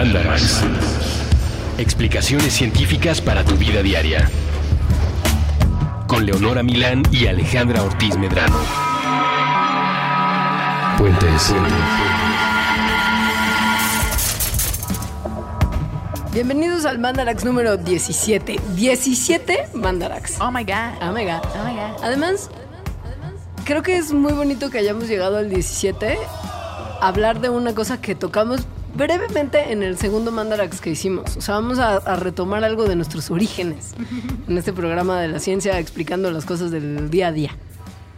Mandarax. Explicaciones científicas para tu vida diaria. Con Leonora Milán y Alejandra Ortiz Medrano. Puentes. Bienvenidos al Mandarax número 17. 17 Mandarax. Oh my god. Oh my god. Oh my god. Además, creo que es muy bonito que hayamos llegado al 17 a hablar de una cosa que tocamos brevemente en el segundo Mandarax que hicimos. O sea, vamos a, a retomar algo de nuestros orígenes en este programa de la ciencia explicando las cosas del día a día.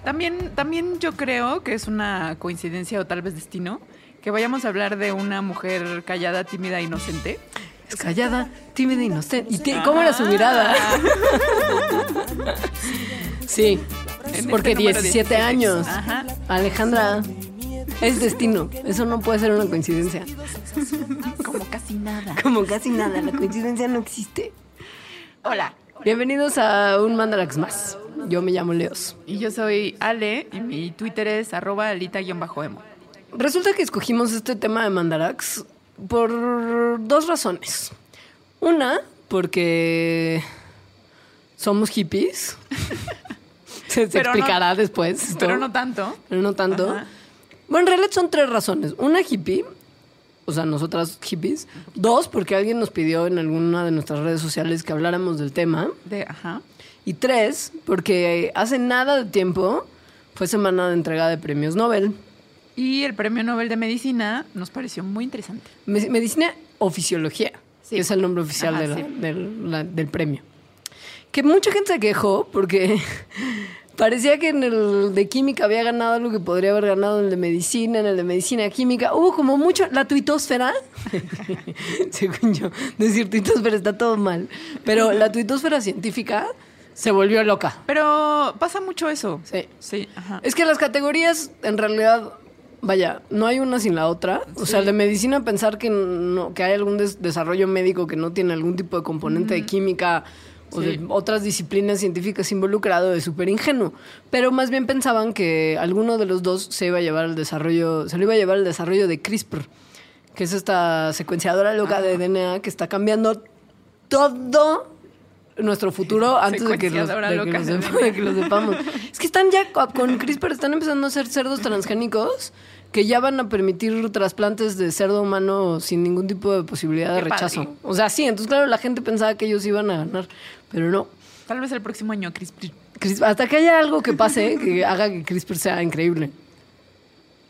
También, también yo creo que es una coincidencia o tal vez destino que vayamos a hablar de una mujer callada, tímida, inocente. Es callada, tímida, inocente. ¿Y cómo era su mirada? Sí, este porque número 17 años. Alejandra, es destino. Eso no puede ser una coincidencia. Como casi nada. Como casi nada, la coincidencia no existe. Hola. Bienvenidos a un Mandarax más. Yo me llamo Leos. Y yo soy Ale y mi Twitter es arroba alita-emo. Resulta que escogimos este tema de Mandarax por dos razones. Una, porque somos hippies. Se, se Pero no- explicará después. esto. Pero no tanto. Pero no tanto. Ajá. Bueno, en realidad son tres razones. Una hippie, o sea, nosotras hippies. Dos, porque alguien nos pidió en alguna de nuestras redes sociales que habláramos del tema. De, ajá. Y tres, porque hace nada de tiempo fue semana de entrega de premios Nobel. Y el premio Nobel de Medicina nos pareció muy interesante. Me- Medicina o Fisiología, Sí. que es el nombre oficial Ajá, de la- sí. del, la- del premio. Que mucha gente se quejó porque parecía que en el de química había ganado algo que podría haber ganado en el de medicina, en el de medicina química. Hubo como mucho. La tuitosfera, según yo, decir tuitosfera está todo mal. Pero la tuitosfera científica se volvió loca. Pero pasa mucho eso. Sí. Sí, ajá. Es que las categorías, en realidad, vaya, no hay una sin la otra. O sea, el de medicina, pensar que, no, que hay algún des- desarrollo médico que no tiene algún tipo de componente de química o Sí. de otras disciplinas científicas involucrado es súper ingenuo. Pero más bien pensaban que alguno de los dos se iba a llevar al desarrollo, se lo iba a llevar al desarrollo de CRISPR, que es esta secuenciadora loca de DNA que está cambiando todo nuestro futuro antes de que, los, Secuenciadora de que loca lo de sepa- de que lo sepamos. Es que están ya co- con CRISPR, están empezando a hacer cerdos transgénicos que ya van a permitir trasplantes de cerdo humano sin ningún tipo de posibilidad de rechazo. padre. O sea, sí, entonces claro, la gente pensaba que ellos iban a ganar, pero no. Tal vez el próximo año, CRISPR. Hasta que haya algo que pase que haga que CRISPR sea increíble.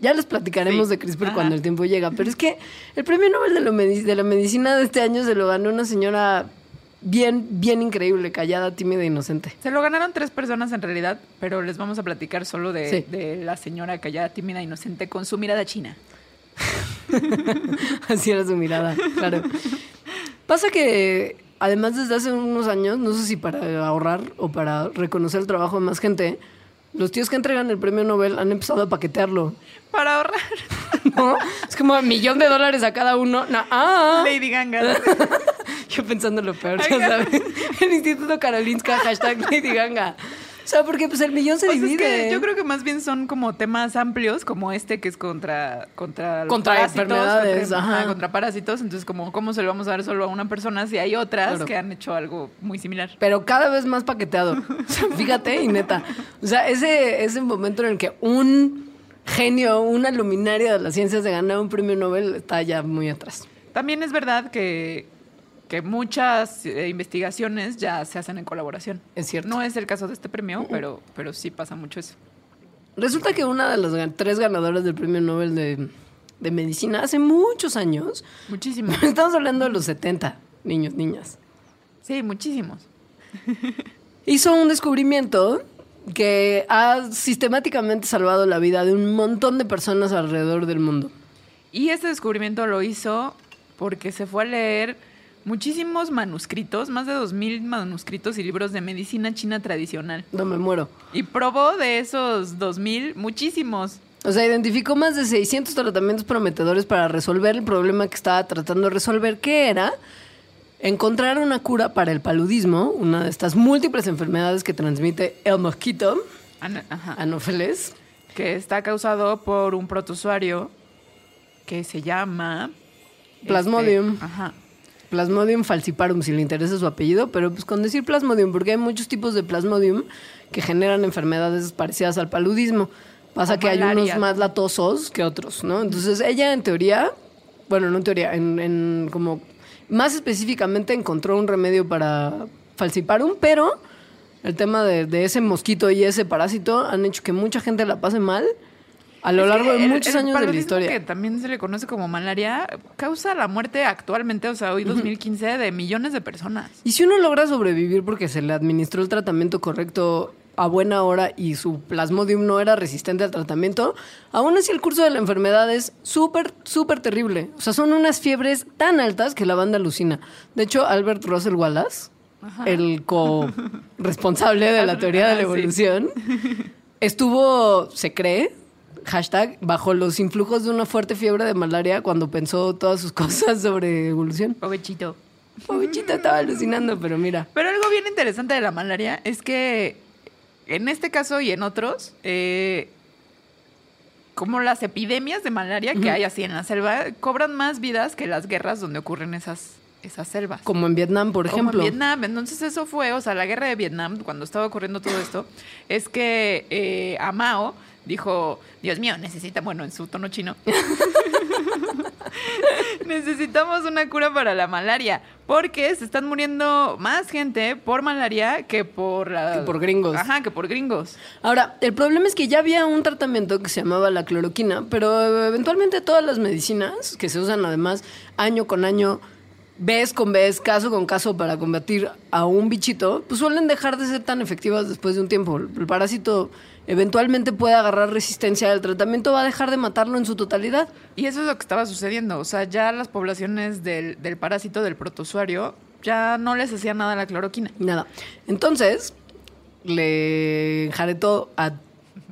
Ya les platicaremos Sí. de CRISPR Ajá. cuando el tiempo llega, pero es que el premio Nobel de, lo medici- de la medicina de este año se lo ganó una señora bien, bien increíble, callada, tímida e inocente. Se lo ganaron tres personas en realidad, pero les vamos a platicar solo de, Sí. de la señora callada, tímida, inocente, con su mirada china. Así era su mirada, claro. Pasa que, además, desde hace unos años, no sé si para ahorrar o para reconocer el trabajo de más gente, los tíos que entregan el premio Nobel han empezado a paquetearlo. Para ahorrar. ¿no? Es como un millón de dólares a cada uno. Ah. Lady Ganga. Yo pensando lo peor, ya sabes. El Instituto Karolinska, hashtag Lady Ganga. O sea, porque pues el millón se Pues es divide. que yo creo que más bien son como temas amplios, como este que es contra contra Contra parásitos, enfermedades, contra, ajá. ajá, contra parásitos. Entonces, como cómo se lo vamos a dar solo a una persona si hay otras Claro. que han hecho algo muy similar. Pero cada vez más paqueteado. O sea, fíjate y neta. O sea, ese, ese momento en el que un genio, una luminaria de las ciencias de ganar un premio Nobel está ya muy atrás. También es verdad que que muchas eh, investigaciones ya se hacen en colaboración. Es cierto. No es el caso de este premio, pero, pero sí pasa mucho eso. Resulta que una de las tres ganadoras del premio Nobel de, de medicina hace muchos años, Muchísimo. estamos hablando de los 70, niños, niñas, Sí, muchísimos. hizo un descubrimiento que ha sistemáticamente salvado la vida de un montón de personas alrededor del mundo. Y este descubrimiento lo hizo porque se fue a leer muchísimos manuscritos, más de 2.000 manuscritos y libros de medicina china tradicional. No me muero. Y probó de esos 2.000 muchísimos. O sea, identificó más de 600 tratamientos prometedores para resolver el problema que estaba tratando de resolver, que era encontrar una cura para el paludismo, una de estas múltiples enfermedades que transmite el mosquito, ajá. Anopheles. que está causado por un protozoario que se llama Plasmodium. este, ajá. Plasmodium falciparum, si le interesa su apellido, pero pues con decir Plasmodium, porque hay muchos tipos de Plasmodium que generan enfermedades parecidas al paludismo. Pasa O que hay unos más latosos que otros, ¿no? Entonces ella en teoría, bueno, no en teoría, en, en como más específicamente encontró un remedio para falciparum, pero el tema de, de ese mosquito y ese parásito han hecho que mucha gente la pase mal a lo Es largo que de muchos el años de la historia. que también se le conoce como malaria, causa la muerte actualmente, o sea, hoy 2015, de millones de personas. Y si uno logra sobrevivir porque se le administró el tratamiento correcto a buena hora y su plasmodium no era resistente al tratamiento, aún así el curso de la enfermedad es súper, súper terrible. O sea, son unas fiebres tan altas que la banda alucina. De hecho, Albert Russell Wallace, el co-responsable de la teoría de la Sí. evolución, estuvo, se cree, hashtag, bajo los influjos de una fuerte fiebre de malaria cuando pensó todas sus cosas sobre evolución. Pobrecito. Pobrecita estaba alucinando, pero mira. Pero algo bien interesante de la malaria es que en este caso y en otros, eh, como las epidemias de malaria que hay así en la selva, cobran más vidas que las guerras donde ocurren esas, esas selvas. Como en Vietnam, por Como ejemplo. en Vietnam. Entonces eso fue, o sea, la guerra de Vietnam, cuando estaba ocurriendo todo esto, es que eh, a Mao dijo, Dios mío, necesita, bueno, en su tono chino, necesitamos una cura para la malaria, porque se están muriendo más gente por malaria que por... la- Que por gringos. Ajá, que por gringos. Ahora, el problema es que ya había un tratamiento que se llamaba la cloroquina, pero eventualmente todas las medicinas que se usan además año con año, vez con vez, caso con caso para combatir a un bichito, pues suelen dejar de ser tan efectivas después de un tiempo. El parásito eventualmente puede agarrar resistencia al tratamiento, va a dejar de matarlo en su totalidad. Y eso es lo que estaba sucediendo. O sea, ya las poblaciones del, del parásito, del protozoario, ya no les hacía nada la cloroquina. Nada. Entonces, le enjaretó a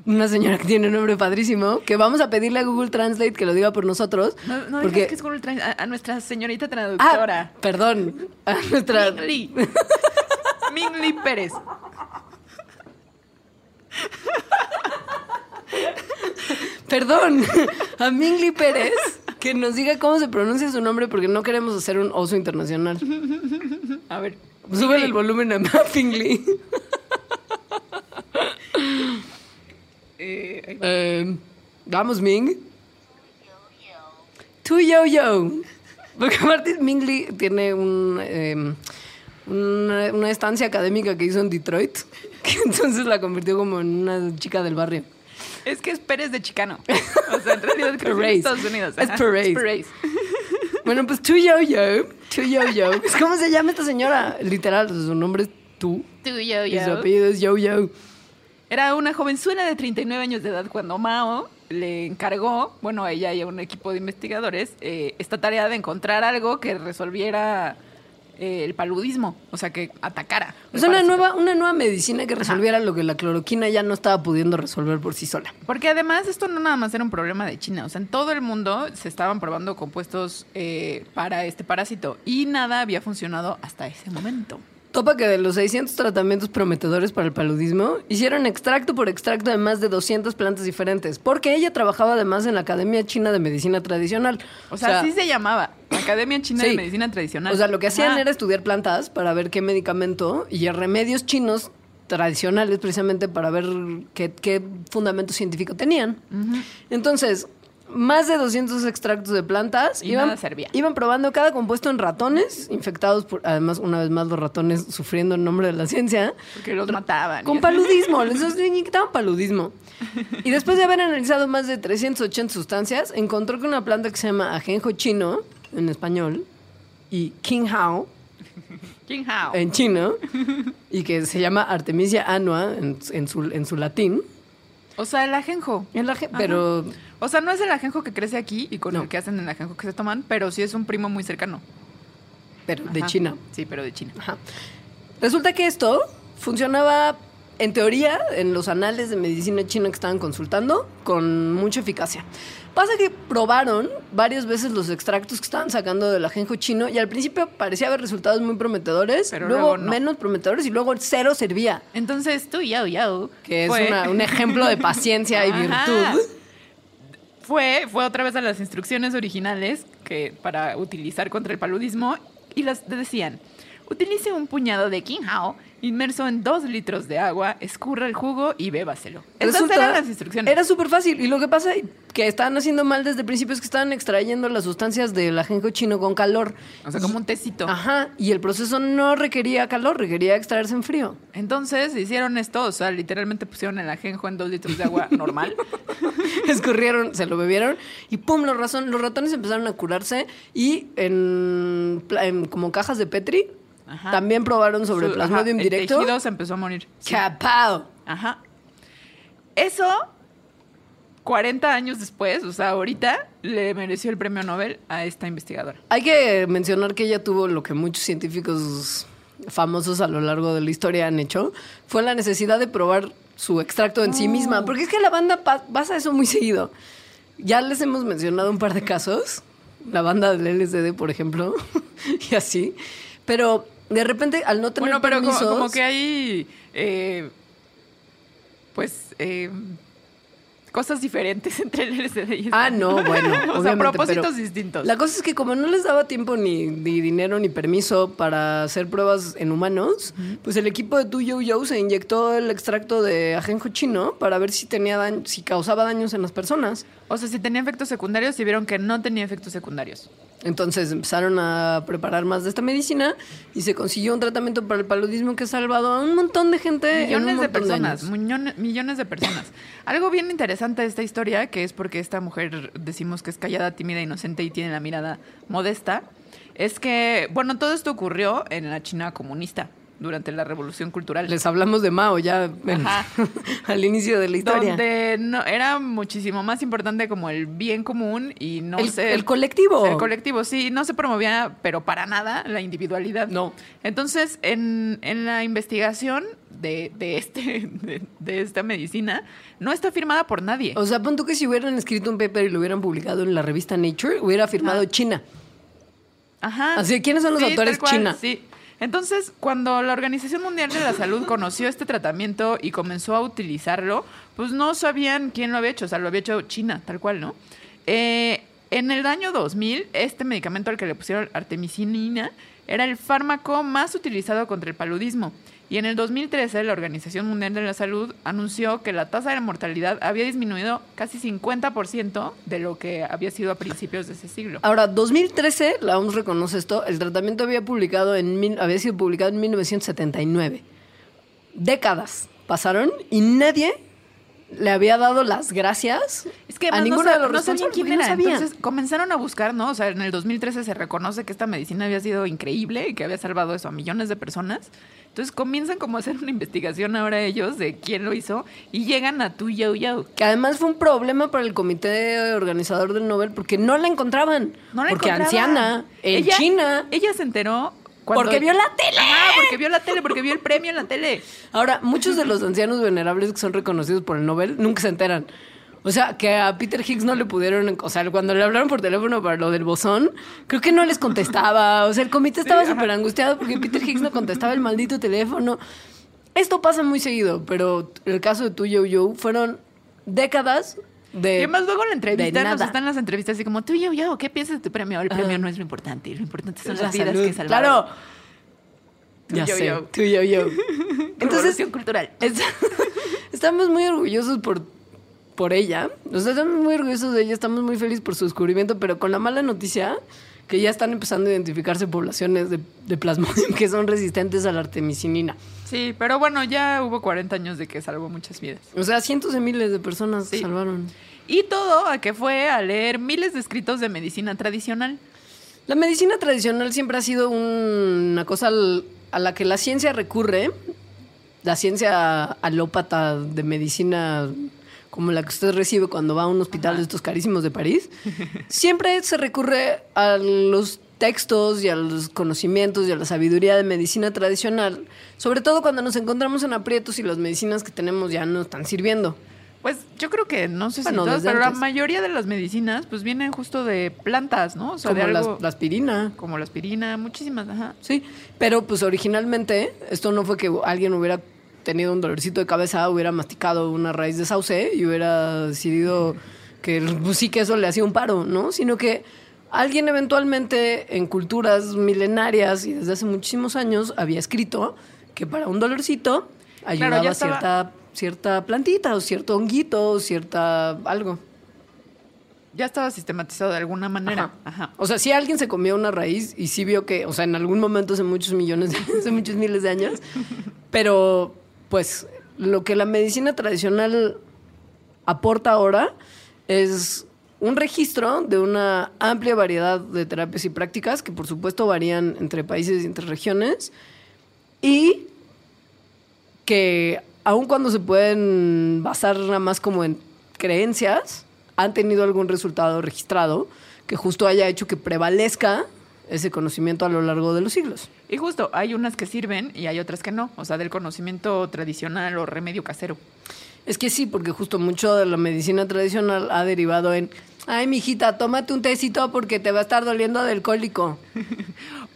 una señora que tiene un nombre padrísimo, que vamos a pedirle a Google Translate que lo diga por nosotros. No, no porque... que es Google Trans- a, a nuestra señorita Ah, traductora. perdón. A nuestra... Mingli. Mingli Pérez. Perdón. A Mingli Pérez, que nos diga cómo se pronuncia su nombre porque no queremos hacer un oso internacional. A ver. Sube el volumen a Mingli. Eh. Eh, vamos, Ming. Tu yo yo. Porque aparte Mingli tiene un, eh, una, una estancia académica que hizo en Detroit, que entonces la convirtió como en una chica del barrio. es que es Pérez de Chicano. O sea, en realidad creció en. Estados Unidos. Es. Perez. Bueno, pues Tu yo yo. Tu yo yo. ¿Cómo se llama esta señora? Literal, su nombre es Tu. Tú, yo, Y su yo. apellido es Yo Yo. Era una jovenzuela de 39 años de edad cuando Mao le encargó, bueno, a ella y a un equipo de investigadores, eh, esta tarea de encontrar algo que resolviera eh, el paludismo, o sea, que atacara. O sea, una nueva, una nueva medicina que resolviera lo que la cloroquina ya no estaba pudiendo resolver por sí sola. Porque además esto no nada más era un problema de China, o sea, en todo el mundo se estaban probando compuestos eh, para este parásito y nada había funcionado hasta ese momento. Topa que de los 600 tratamientos prometedores para el paludismo, hicieron extracto por extracto de más de 200 plantas diferentes, porque ella trabajaba además en la Academia China de Medicina Tradicional. O sea, así se llamaba, Academia China sí. de Medicina Tradicional. O sea, lo que hacían era estudiar plantas para ver qué medicamento y remedios chinos tradicionales precisamente para ver qué, qué fundamento científico tenían. Entonces, más de 200 extractos de plantas Y iban, nada servía. iban probando cada compuesto en ratones infectados por, además, una vez más, los ratones sufriendo en nombre de la ciencia. Porque los mataban. Con paludismo, les inyectaban paludismo. Y después de haber analizado más de 380 sustancias, encontró que una planta que se llama ajenjo chino, en español, y Qinghao, Jing Hao. en chino, y que se llama Artemisia annua en, en su, en su latín. O sea, el ajenjo. El aje- Ajá. pero O sea, no es el ajenjo que crece aquí y con No. el que hacen el ajenjo que se toman, pero sí es un primo muy cercano. pero de. China. Sí, pero de China. Ajá. Resulta que esto funcionaba, en teoría, en los anales de medicina china que estaban consultando, con mucha eficacia. Pasa que probaron varias veces los extractos que estaban sacando del ajenjo chino y al principio parecía haber resultados muy prometedores, Pero luego, luego no. menos prometedores y luego cero servía, Entonces, tú, yao, yao. que es una- un ejemplo de paciencia y virtud. fue, fue otra vez a las instrucciones originales que para utilizar contra el paludismo y las decían, utilice un puñado de quinhao inmerso en dos litros de agua, escurra el jugo y bébaselo. Esas Resulta- eran las instrucciones. Era súper fácil. Y lo que pasa que estaban haciendo mal desde el principio es que estaban extrayendo las sustancias del ajenjo chino con calor. O sea, como un tecito. Ajá. Y el proceso no requería calor, requería extraerse en frío. Entonces hicieron esto, o sea, literalmente pusieron el ajenjo en dos litros de agua normal. Escurrieron, se lo bebieron y pum, los, razón- los ratones empezaron a curarse y en, en como cajas de Petri Ajá. también probaron sobre Su- plasmodium ajá, directo. El tejido se empezó a morir. Sí. ¡Capao! Ajá. Eso, 40 años después, o sea, ahorita, le mereció el premio Nobel a esta investigadora. Hay que mencionar que ella tuvo lo que muchos científicos famosos a lo largo de la historia han hecho, fue la necesidad de probar su extracto en sí misma, porque es que la banda pa- pasa eso muy seguido. Ya les hemos mencionado un par de casos, la banda del LSD, por ejemplo, y así, pero de repente al no tener Bueno, pero como, que hay, eh, pues, eh, cosas diferentes entre el LSD y Ah, esta. no, bueno, o sea, propósitos distintos. La cosa es que como no les daba tiempo ni, ni dinero ni permiso para hacer pruebas en humanos, pues el equipo de Tu Yo Yo se inyectó el extracto de ajenjo chino para ver si tenía dañ- si causaba daños en las personas. O sea, si tenía efectos secundarios y vieron que no tenía efectos secundarios. Entonces empezaron a preparar más de esta medicina y se consiguió un tratamiento para el paludismo que ha salvado a un montón de gente. en un Millones de personas, millones, millones de personas. Algo bien interesante de esta historia, que es porque esta mujer decimos que es callada, tímida, inocente y tiene la mirada modesta, es que, bueno, todo esto ocurrió en la China comunista durante la Revolución Cultural. Les hablamos de Mao ya en- al inicio de la historia. donde no, era muchísimo más importante como el bien común y no El- se... el colectivo. El colectivo, sí, no se promovía, pero para nada, la individualidad. No. Entonces, en, en la investigación de, de este, de, de esta medicina, no está firmada por nadie. O sea, pon tú que si hubieran escrito un paper y lo hubieran publicado en la revista Nature, hubiera firmado Ajá. China. Ajá. Así, ¿quiénes son los Sí, autores? cual, China. Sí. Entonces, cuando la Organización Mundial de la Salud conoció este tratamiento y comenzó a utilizarlo, pues no sabían quién lo había hecho, o sea, lo había hecho China, tal cual, ¿no? Eh, en el año 2000, este medicamento al que le pusieron artemisinina era el fármaco más utilizado contra el paludismo. Y en el 2013, la Organización Mundial de la Salud anunció que la tasa de mortalidad había disminuido casi 50% de lo que había sido a principios de ese siglo. Ahora, 2013, la OMS reconoce esto, el tratamiento había, publicado en había sido publicado en 1979. Décadas pasaron y nadie le había dado las gracias Es que a ninguno no, de los no sabían quién porque no era. sabían. Entonces comenzaron a buscar, ¿no? O sea, en el 2013 se reconoce que esta medicina había sido increíble y que había salvado eso a millones de personas. Entonces comienzan como a hacer una investigación ahora ellos de quién lo hizo y llegan a tu yo yo. Que además fue un problema para el comité organizador del Nobel porque no la encontraban. No la porque encontraban. anciana, en Ella- China. Ella se enteró cuando- Porque vio la tele. Ajá, porque vio la tele, porque vio el premio en la tele. Ahora, muchos de los ancianos venerables que son reconocidos por el Nobel nunca se enteran. O sea, que a Peter Higgs no le pudieron, o sea, cuando le hablaron por teléfono para lo del bosón, creo que no les contestaba. O sea, el comité estaba súper angustiado porque Peter Higgs no contestaba el maldito teléfono. Esto pasa muy seguido, pero el caso de tu Yo Yo fueron décadas de... Y además luego la entrevista, nos están las entrevistas así como, tú yo yo, ¿qué piensas de tu premio? El premio no es lo importante, lo importante son La las vidas salud. que salvaron. Claro. Ya yo sé, yo. tu Yo Yo. Entonces, cultural. Es- estamos muy orgullosos por, por ella. O sea, estamos muy orgullosos de ella, estamos muy felices por su descubrimiento, pero con la mala noticia que ya están empezando a identificarse poblaciones de, de plasmodium que son resistentes a la artemisinina. Sí, pero bueno, ya hubo 40 años de que salvó muchas vidas. O sea, cientos de miles de personas Sí. salvaron. Y todo a que fue a leer miles de escritos de medicina tradicional. La medicina tradicional siempre ha sido un- una cosa a la que la ciencia recurre, la ciencia alópata de medicina como la que usted recibe cuando va a un hospital de estos carísimos de París, siempre se recurre a los textos y a los conocimientos y a la sabiduría de medicina tradicional, sobre todo cuando nos encontramos en aprietos y las medicinas que tenemos ya no están sirviendo. Pues yo creo que, no sé Bueno, si todas, pero la mayoría de las medicinas pues vienen justo de plantas, ¿no? O sea, como de la aspirina. como la aspirina, muchísimas, ajá. Sí, pero pues originalmente esto no fue que alguien hubiera tenido un dolorcito de cabeza, hubiera masticado una raíz de sauce y hubiera decidido que pues, sí que eso le hacía un paro, ¿no? Sino que alguien eventualmente en culturas milenarias y desde hace muchísimos años había escrito que para un dolorcito ayudaba estaba- cierta, cierta plantita o cierto honguito o cierta algo. Ya estaba sistematizado de alguna manera. Ajá. Ajá. O sea, si alguien se comió una raíz y sí vio que, o sea, en algún momento hace muchos millones, de- hace muchos miles de años, pero pues lo que la medicina tradicional aporta ahora es un registro de una amplia variedad de terapias y prácticas que por supuesto varían entre países y entre regiones y que aun cuando se pueden basar nada más como en creencias, han tenido algún resultado registrado que justo haya hecho que prevalezca ese conocimiento a lo largo de los siglos. Y justo, hay unas que sirven y hay otras que no. O sea, del conocimiento tradicional o remedio casero. Es que sí, porque justo mucho de la medicina tradicional ha derivado en, ay, mijita, tómate un tecito porque te va a estar doliendo del cólico.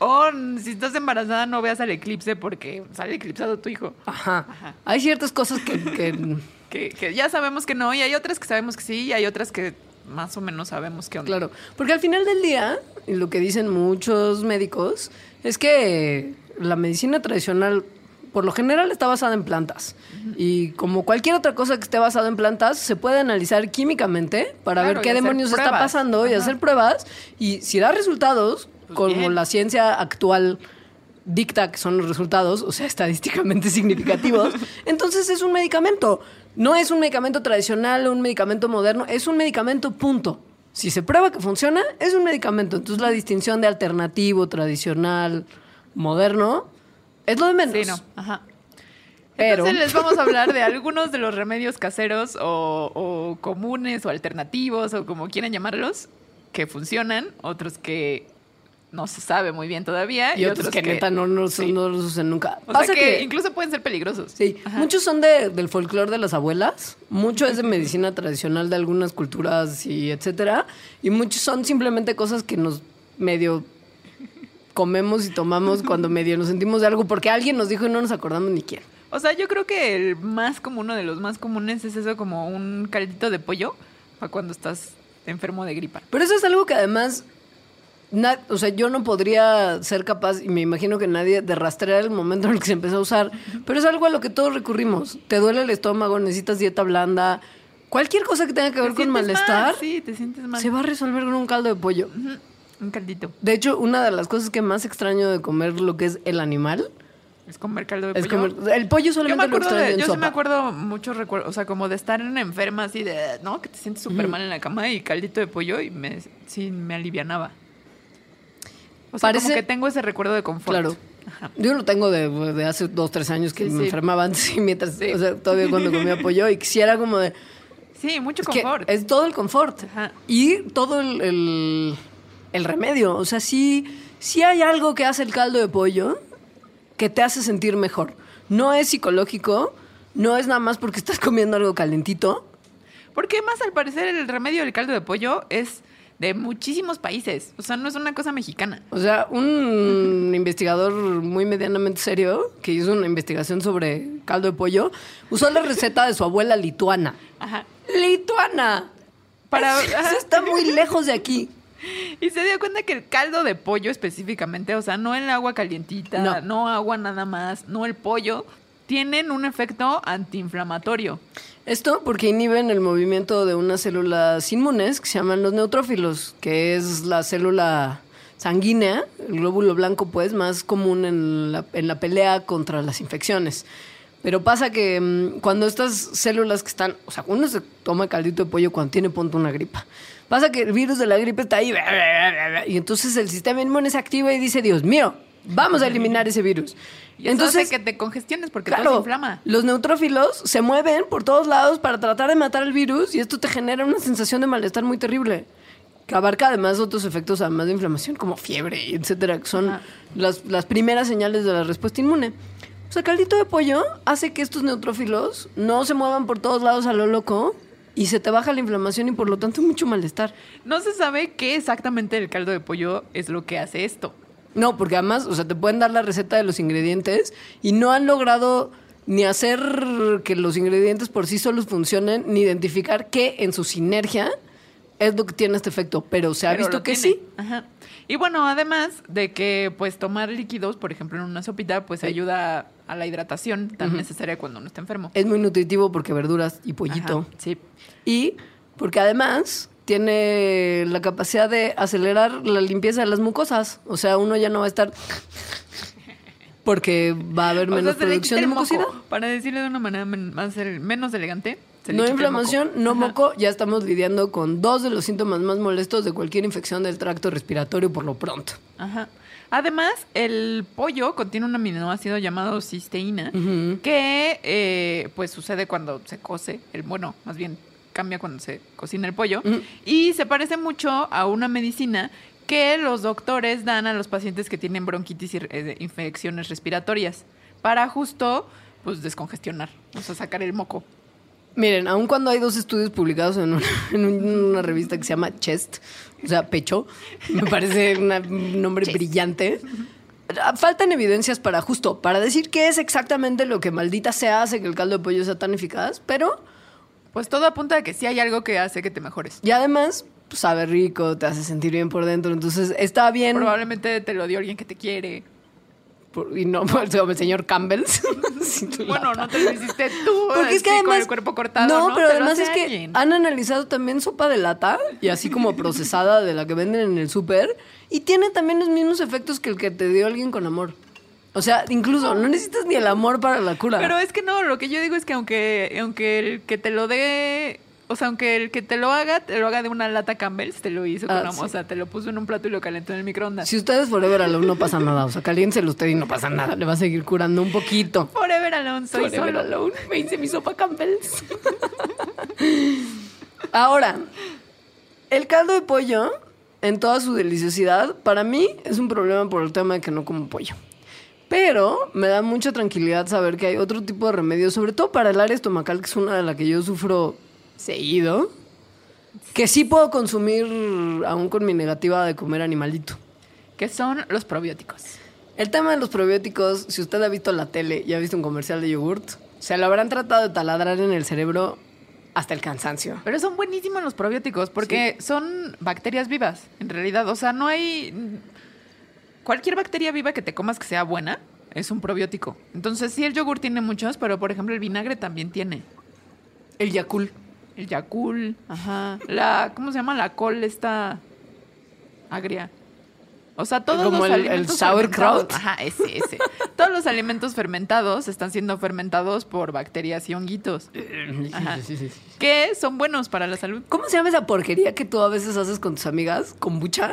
O si estás embarazada, no veas al eclipse porque sale eclipsado tu hijo. Ajá. Hay ciertas cosas que, que Que, que ya sabemos que no, y hay otras que sabemos que sí, y hay otras que más o menos sabemos que onda. Claro, porque al final del día, y lo que dicen muchos médicos, es que la medicina tradicional, por lo general, está basada en plantas. Y como cualquier otra cosa que esté basada en plantas, se puede analizar químicamente para Claro, ver y qué demonios está pasando y Ajá. hacer pruebas. Y si da resultados, Pues como bien. la ciencia actual dicta que son los resultados, o sea, estadísticamente significativos, entonces es un medicamento. No es un medicamento tradicional o un medicamento moderno, es un medicamento punto. Si se prueba que funciona, es un medicamento. Entonces la distinción de alternativo, tradicional, moderno, es lo de menos. Sí, no. Ajá. Pero- Entonces les vamos a hablar de algunos de los remedios caseros o, o comunes o alternativos o como quieran llamarlos, que funcionan, otros que no se sabe muy bien todavía. Y, otros que, neta no, no, sí. no los usan nunca. O Pasa sea que, que, incluso pueden ser peligrosos. Sí, Ajá. muchos son de, del folclore de las abuelas, mucho es de medicina tradicional de algunas culturas y etcétera, y muchos son simplemente cosas que nos medio comemos y tomamos cuando medio nos sentimos de algo porque alguien nos dijo y no nos acordamos ni quién. O sea, yo creo que el más común, uno de los más comunes es eso como un caldito de pollo para cuando estás enfermo de gripa. Pero eso es algo que además, na- o sea, yo no podría ser capaz, y me imagino que nadie, de rastrear el momento en el que se empezó a usar, pero es algo a lo que todos recurrimos. Te duele el estómago, necesitas dieta blanda, cualquier cosa que tenga que ver ¿Te con malestar, mal? Sí, te sientes mal. se va a resolver con un caldo de pollo. Ujú, Un caldito. De hecho, una de las cosas que más extraño de comer lo que es el animal Es comer caldo de es pollo. comer. El pollo Yo solamente me lo acuerdo extraño de, en yo sí me sopa. acuerdo muchos recuerdos, o sea, como de estar en una enferma así de, ¿no? Que te sientes súper mal en la cama y caldito de pollo y me, sí, me alivianaba. O sea, Parece- como que tengo ese recuerdo de confort. Claro. Ajá. Yo lo tengo de, de hace dos, tres años que Sí, me sí. enfermaba antes y mientras, Sí. o sea, todavía cuando comía pollo y quisiera como de, Sí, mucho confort. es todo el confort. Ajá. Y todo el, el- el remedio. O sea, sí, sí hay algo que hace el caldo de pollo que te hace sentir mejor. No es psicológico, no es nada más porque estás comiendo algo calentito. Porque más al parecer el remedio del caldo de pollo es de muchísimos países. O sea, no es una cosa mexicana. O sea, un investigador muy medianamente serio que hizo una investigación sobre caldo de pollo usó la receta de su abuela lituana. Ajá. ¡Lituana! Para- Eso está muy lejos de aquí. Y se dio cuenta que el caldo de pollo específicamente, o sea, no el agua calientita, No. no, agua nada más, no el pollo, tienen un efecto antiinflamatorio. Esto porque inhiben el movimiento de unas células inmunes que se llaman los neutrófilos, que es la célula sanguínea, el glóbulo blanco, pues, más común en la, en la pelea contra las infecciones. Pero pasa que mm, cuando estas células que están, o sea, uno se toma caldito de pollo cuando tiene punto una gripa. Pasa que el virus de la gripe está ahí y entonces el sistema inmune se activa y dice, Dios mío, vamos a eliminar ese virus. Y eso hace que te congestiones porque todo se inflama. los neutrófilos se mueven por todos lados para tratar de matar el virus y esto te genera una sensación de malestar muy terrible. Que abarca además otros efectos, además de inflamación, como fiebre, etcétera, que son Ajá. las, las primeras señales de la respuesta inmune. O sea, caldito de pollo hace que estos neutrófilos no se muevan por todos lados a lo loco y se te baja la inflamación y por lo tanto mucho malestar. No se sabe qué exactamente el caldo de pollo es lo que hace esto. No, porque además, o sea, te pueden dar la receta de los ingredientes y no han logrado ni hacer que los ingredientes por sí solos funcionen, ni identificar qué en su sinergia es lo que tiene este efecto, pero se ha Pero visto que tiene. sí. Ajá. Y bueno, además de que pues tomar líquidos, por ejemplo, en una sopita, pues Sí. ayuda a la hidratación tan necesaria cuando uno está enfermo. Es muy nutritivo porque verduras y pollito. Ajá, Sí. Y porque además tiene la capacidad de acelerar la limpieza de las mucosas. O sea, uno ya no va a estar... Porque va a haber O menos producción de mucosidad. Para decirlo de una manera más menos elegante. No inflamación, moco. no Ajá. moco. Ya estamos lidiando con dos de los síntomas más molestos de cualquier infección del tracto respiratorio por lo pronto. Ajá. Además, el pollo contiene un aminoácido llamado cisteína, que eh, pues sucede cuando se cose, el bueno, más bien cambia cuando se cocina el pollo, y se parece mucho a una medicina que los doctores dan a los pacientes que tienen bronquitis y eh, infecciones respiratorias, para justo pues descongestionar, o sea, sacar el moco. Miren, aun cuando hay dos estudios publicados en una, en una revista que se llama Chest, o sea, pecho, me parece una- un nombre brillante. Faltan evidencias para justo, para decir qué es exactamente lo que maldita se hace que el caldo de pollo sea tan eficaz, pero Pues todo apunta a que sí hay algo que hace que te mejores. y además pues, sabe rico, te hace sentir bien por dentro, entonces está bien. Probablemente te lo dio alguien que te quiere. Y no por el señor tu Bueno, no te lo hiciste tú. Porque es que además. Con el cuerpo cortado. No, No, pero además es que alguien. han analizado también sopa de lata y así como procesada de la que venden en el súper. Y tiene también los mismos efectos que el que te dio alguien con amor. O sea, incluso no necesitas ni el amor para la cura. Pero es que no, lo que yo digo es que aunque, aunque el que te lo dé. O sea, aunque el que te lo haga, te lo haga de una lata Campbell's, te lo hizo con Ah, amor. sí. O sea, te lo puso en un plato y lo calentó en el microondas. Si usted es Forever Alone, no pasa nada. O sea, caliénteselo usted y no pasa nada. Le va a seguir curando un poquito. Forever Alone, soy Forever solo. Alone. Me hice mi sopa Campbell's. Ahora, el caldo de pollo, en toda su deliciosidad, para mí es un problema por el tema de que no como pollo. Pero me da mucha tranquilidad saber que hay otro tipo de remedios, sobre todo para el área estomacal, que es una de la que yo sufro seguido, que sí puedo consumir aún con mi negativa de comer animalito. Que son los probióticos. El tema de los probióticos, si usted ha visto la tele y ha visto un comercial de yogurt, se lo habrán tratado de taladrar en el cerebro hasta el cansancio. Pero son buenísimos los probióticos porque son bacterias vivas, en realidad. O sea, no hay. Cualquier bacteria viva que te comas que sea buena es un probiótico. Entonces, sí, el yogur tiene muchos, pero por ejemplo, el vinagre también tiene. El Yakul. El Yakul, ajá. La, ¿cómo se llama? La col esta agria. O sea, todos Como los el- el alimentos sauerkraut. fermentados- Ajá, ese, ese. todos los alimentos fermentados están siendo fermentados por bacterias y honguitos. Ajá. Que son buenos para la salud. ¿Cómo se llama esa porquería que tú a veces haces con tus amigas? ¿Kombucha?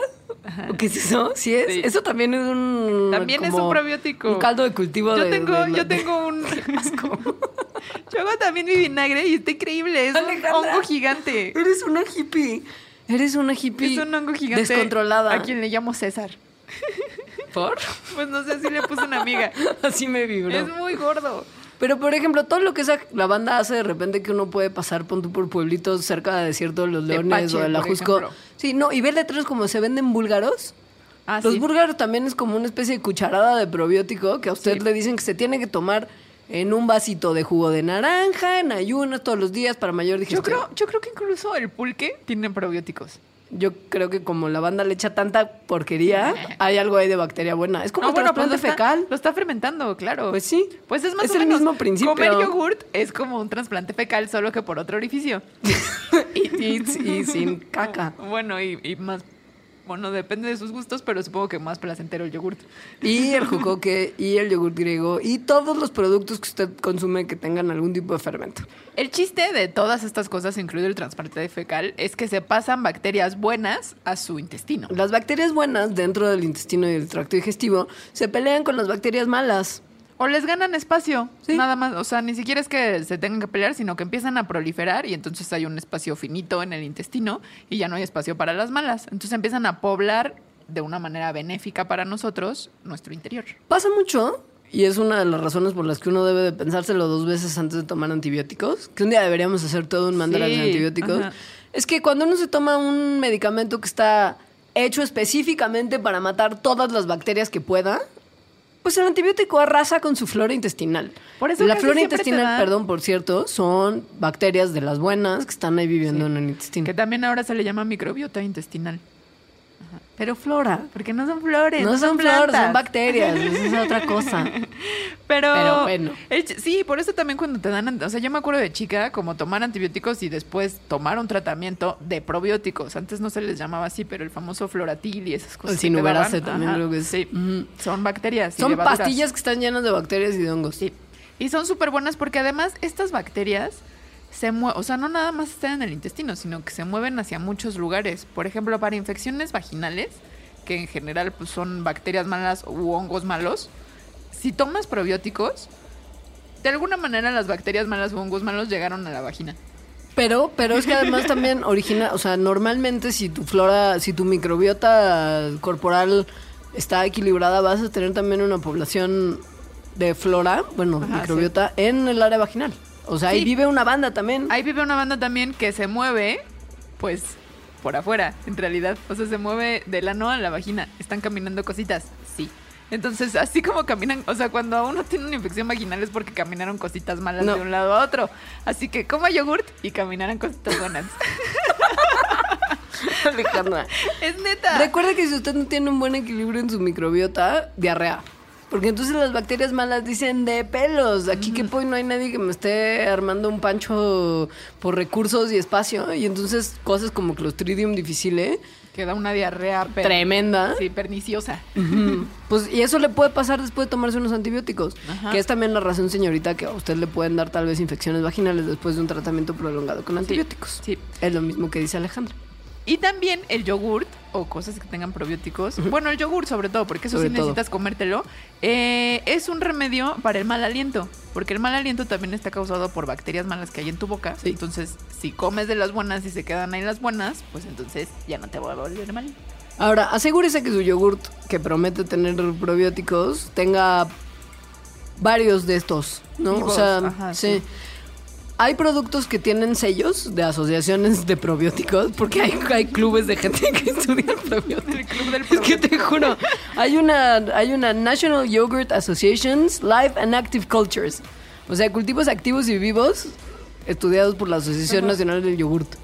¿O qué es eso? ¿Sí es? Sí. Eso también es un... También es un probiótico. Un caldo de cultivo Yo de- tengo, de- yo tengo un. Yo hago también mi vinagre y está increíble. Es Alejandra. un hongo gigante. Eres una hippie. Eres una hippie. Es un hongo gigante. Descontrolada. A quien le llamo César. ¿Por? Pues no sé si le puse una amiga. Así me vibró. Es muy gordo. Pero, por ejemplo, todo lo que esa, la banda hace de repente que uno puede pasar pon tú, por pueblitos cerca de desierto de los Leones o Pache, de la por Jusco. ejemplo. Sí, no, y ver letreros como se venden búlgaros. Ah, los sí. búlgaros también es como una especie de cucharada de probiótico que a usted Sí. le dicen que se tiene que tomar en un vasito de jugo de naranja, en ayunas todos los días para mayor Yo digestión. creo, yo creo que incluso el pulque tiene probióticos. Yo creo que como la banda le echa tanta porquería, hay algo ahí de bacteria buena. Es como No, el bueno, pues trasplante está- fecal. Lo está fermentando, claro. Pues sí. Pues es más Es o el menos. mismo principio. Comer yogurt es como un trasplante fecal, solo que por otro orificio. y, y- y sin caca. Bueno, y, y más. Bueno, depende de sus gustos, pero supongo que más placentero el yogurt. Y el jocoque y el yogur griego y todos los productos que usted consume que tengan algún tipo de fermento. El chiste de todas estas cosas, incluido el trasplante fecal, es que se pasan bacterias buenas a su intestino. Las bacterias buenas dentro del intestino y del tracto digestivo se pelean con las bacterias malas. O les ganan espacio, Sí. nada más. O sea, ni siquiera es que se tengan que pelear, sino que empiezan a proliferar y entonces hay un espacio finito en el intestino y ya no hay espacio para las malas. Entonces empiezan a poblar de una manera benéfica para nosotros nuestro interior. Pasa mucho y es una de las razones por las que uno debe de pensárselo dos veces antes de tomar antibióticos, que un día deberíamos hacer todo un mandala Sí, de antibióticos. ajá. Es que cuando uno se toma un medicamento que está hecho específicamente para matar todas las bacterias que pueda, Pues el antibiótico arrasa con su flora intestinal. Por eso la flora intestinal, perdón, por cierto, son bacterias de las buenas que están ahí viviendo en el intestino. Que también ahora se le llama microbiota intestinal. Pero flora. Porque no son flores. No, son flores, son bacterias. Esa es otra cosa. Pero, Pero bueno. el sí, por eso también cuando te dan, an- o sea, yo me acuerdo de chica como tomar antibióticos y después tomar un tratamiento de probióticos. Antes no se les llamaba así, pero el famoso floratil y esas cosas. El daban, también ajá, creo que es. Sí, son bacterias. Son pastillas que están llenas de bacterias y de hongos. Sí. Y son súper buenas porque además estas bacterias se mueven, o sea, no nada más están en el intestino, sino que se mueven hacia muchos lugares. Por ejemplo, para infecciones vaginales, que en general pues, son bacterias malas u hongos malos, si tomas probióticos, de alguna manera las bacterias malas u hongos malos llegaron a la vagina. Pero, pero es que además también origina, o sea, normalmente si tu flora, si tu microbiota corporal está equilibrada, vas a tener también una población de flora, bueno, Ajá, microbiota, en el área vaginal. O sea, ahí Sí. vive una banda también. Ahí vive una banda también que se mueve, pues, por afuera, en realidad. O sea, se mueve del ano a la vagina. Están caminando cositas, sí. Entonces, así como caminan, o sea, cuando a uno tiene una infección vaginal es porque caminaron cositas malas No. de un lado a otro. Así que coma yogurt y caminarán cositas buenas. Es neta. Recuerda que si usted no tiene un buen equilibrio en su microbiota, diarrea. Porque entonces las bacterias malas dicen de pelos. Aquí que pues no hay nadie que me esté armando un pancho por recursos y espacio. Y entonces cosas como Clostridium difficile, Queda una diarrea tremenda. Sí, perniciosa. Pues, y eso le puede pasar después de tomarse unos antibióticos. Ajá. Que es también la razón, señorita, que a usted le pueden dar tal vez infecciones vaginales después de un tratamiento prolongado con antibióticos. sí. Es lo mismo que dice Alejandra. Y también el yogurt o cosas que tengan probióticos. Bueno, el yogurt sobre todo, porque eso Sobre sí todo. necesitas comértelo. eh, es un remedio para el mal aliento. Porque el mal aliento también está causado por bacterias malas que hay en tu boca. Sí. Entonces, si comes de las buenas y se quedan ahí las buenas, pues entonces ya no te va a volver mal. Ahora, asegúrese que su yogurt, que promete tener probióticos, tenga varios de estos, ¿no? Vivos, o sea, ajá, sí. sí. Hay productos que tienen sellos de asociaciones de probióticos, porque hay, hay clubes de gente que estudia probióticos. El club del Es que te juro, hay una, hay una National Yogurt Associations Live and Active Cultures. O sea, cultivos activos y vivos estudiados por la Asociación Nacional del Yogurt.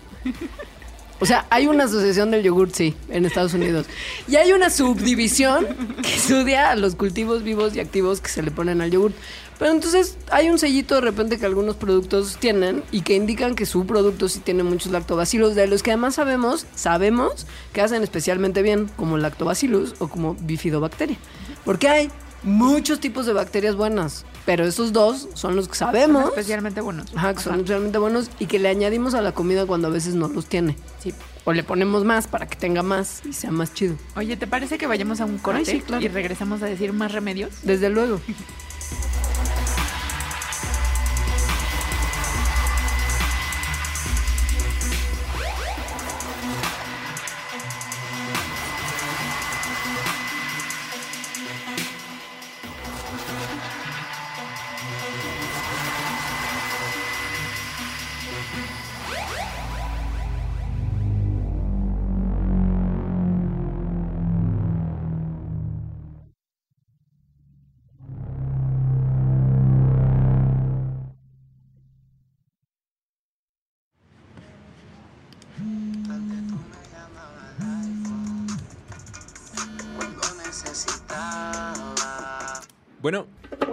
O sea, hay una asociación del yogurt, sí, en Estados Unidos. Y hay una subdivisión que estudia a los cultivos vivos y activos que se le ponen al yogurt. Pero entonces hay un sellito de repente que algunos productos tienen y que indican que su producto sí tiene muchos lactobacilos, de los que además sabemos, sabemos que hacen especialmente bien, como lactobacillus o como bifidobacteria. Porque hay muchos tipos de bacterias buenas, pero esos dos son los que Son sabemos. especialmente buenos. Ajá, que son Ajá. realmente buenos y que le añadimos a la comida cuando a veces no los tiene. Sí. O le ponemos más para que tenga más y sea más chido. Oye, ¿te parece que vayamos a un corte sí, claro. y regresamos a decir más remedios? Desde luego.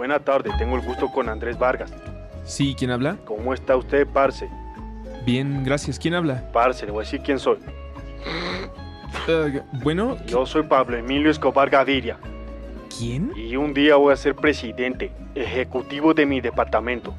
Buena tarde, tengo el gusto con Andrés Vargas. sí, ¿quién habla? ¿Cómo está usted, Parce? Bien, gracias. ¿Quién habla? Parce, le voy a decir quién soy. Eh, bueno, Yo soy Pablo Emilio Escobar Gaviria ¿quién? y un día voy a ser presidente, ejecutivo de mi departamento.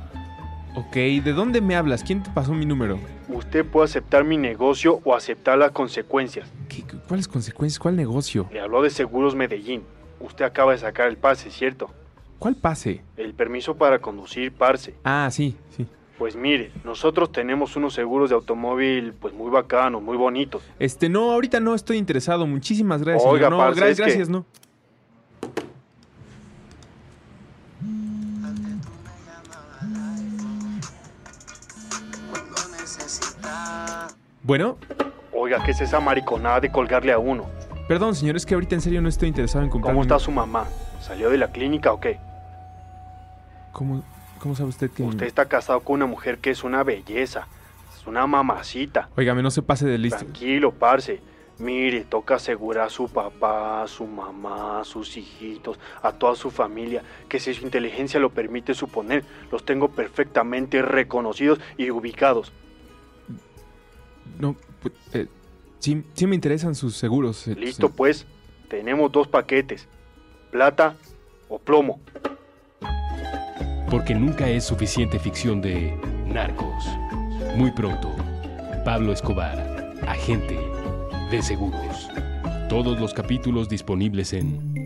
Ok, ¿de dónde me hablas? ¿Quién te pasó mi número? Usted puede aceptar mi negocio o aceptar las consecuencias. ¿Qué- cu- ¿Cuáles consecuencias? ¿Cuál negocio? Le habló de Seguros Medellín. Usted acaba de sacar el pase, ¿cierto? ¿Cuál pase? El permiso para conducir, Parce. Ah, sí, sí. Pues mire, nosotros tenemos unos seguros de automóvil pues muy bacanos, muy bonitos. Este, no, ahorita no estoy interesado. Muchísimas gracias. Oiga, no, parce, gra- es que- gracias, no. Bueno, Oiga, ¿qué es esa mariconada de colgarle a uno? perdón, señor, es que ahorita en serio no estoy interesado en comprar. ¿Cómo está su mamá? ¿Salió de la clínica o qué? ¿Cómo, cómo sabe usted que.? Usted está casado con una mujer que es una belleza. Es una mamacita. Óigame, no se pase de listo. Tranquilo, parce. Mire, toca asegurar a su papá, a su mamá, a sus hijitos, a toda su familia, que si su inteligencia lo permite suponer, los tengo perfectamente reconocidos y ubicados. No, pues, eh, sí, sí me interesan sus seguros. eh, Listo, sí. pues. Tenemos dos paquetes. Plata o plomo. Porque nunca es suficiente ficción de narcos. Muy pronto, Pablo Escobar, agente de seguros. Todos los capítulos disponibles en...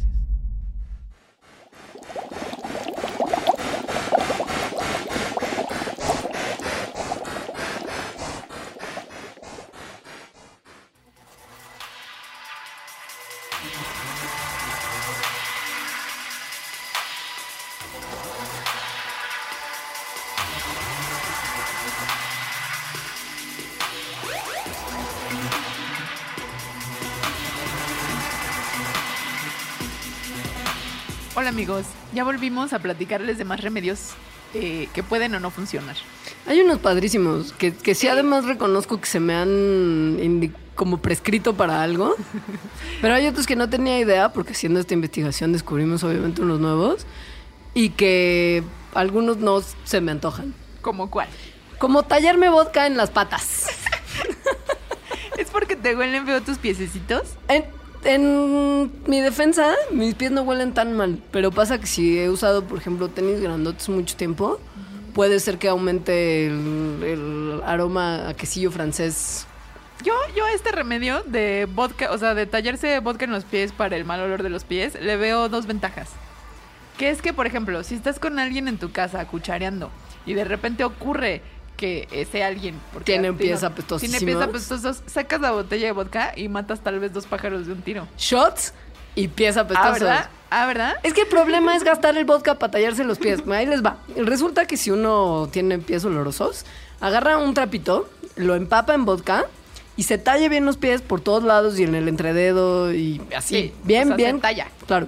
Hola amigos, ya volvimos a platicarles de más remedios eh, que pueden o no funcionar. Hay unos padrísimos que, que sí además reconozco que se me han como prescrito para algo, pero hay otros que no tenía idea porque haciendo esta investigación descubrimos obviamente unos nuevos y que algunos no se me antojan. ¿Como cuál? Como tallarme vodka en las patas. ¿Es porque te huelen feo tus piececitos? En, en mi defensa, mis pies no huelen tan mal, pero pasa que si he usado, por ejemplo, tenis grandotes mucho tiempo, puede ser que aumente el, aroma a quesillo francés. Yo, yo este remedio de vodka, o sea, de tallarse vodka en los pies para el mal olor de los pies, le veo dos ventajas. Que es que, por ejemplo, si estás con alguien en tu casa cuchareando y de repente ocurre que ese alguien porque Tiene pies apestosísimos. Tiene pies apestosos, sacas la botella de vodka y matas tal vez dos pájaros de un tiro. Shots y pies apestosos. Ah, ¿verdad? Ah, ¿verdad? Es que el problema es gastar el vodka para tallarse los pies. Ahí les va. Resulta que si uno tiene pies olorosos, agarra un trapito, lo empapa en vodka y se talla bien los pies por todos lados y en el entrededo y así. Sí, bien, o sea, se bien. talla. Claro.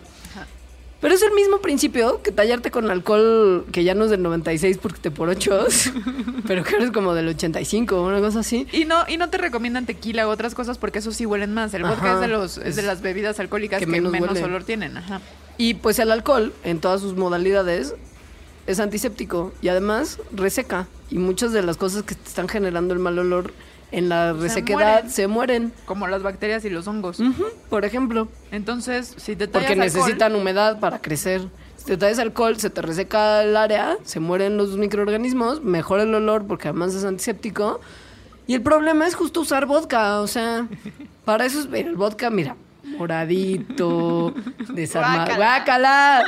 Pero es el mismo principio que tallarte con alcohol que ya no es del 96 porque te por ochos, pero que eres como del 85 o una cosa así. Y no, y no te recomiendan tequila u otras cosas porque eso sí huelen más. El vodka es de los, es de Es las bebidas alcohólicas que que, menos menos, olor tienen. Ajá. Y pues el alcohol, en todas sus modalidades, es antiséptico y además reseca. Y muchas de las cosas que te están generando el mal olor en la resequedad se mueren. Como las bacterias y los hongos. Por ejemplo, Entonces, si te tallas porque alcohol- necesitan humedad para crecer. Si te traes alcohol, se te reseca el área, se mueren los microorganismos, mejora el olor porque además es antiséptico. Y el problema es justo usar vodka, o sea, para eso es el vodka, mira, moradito, desarmado. Guácala.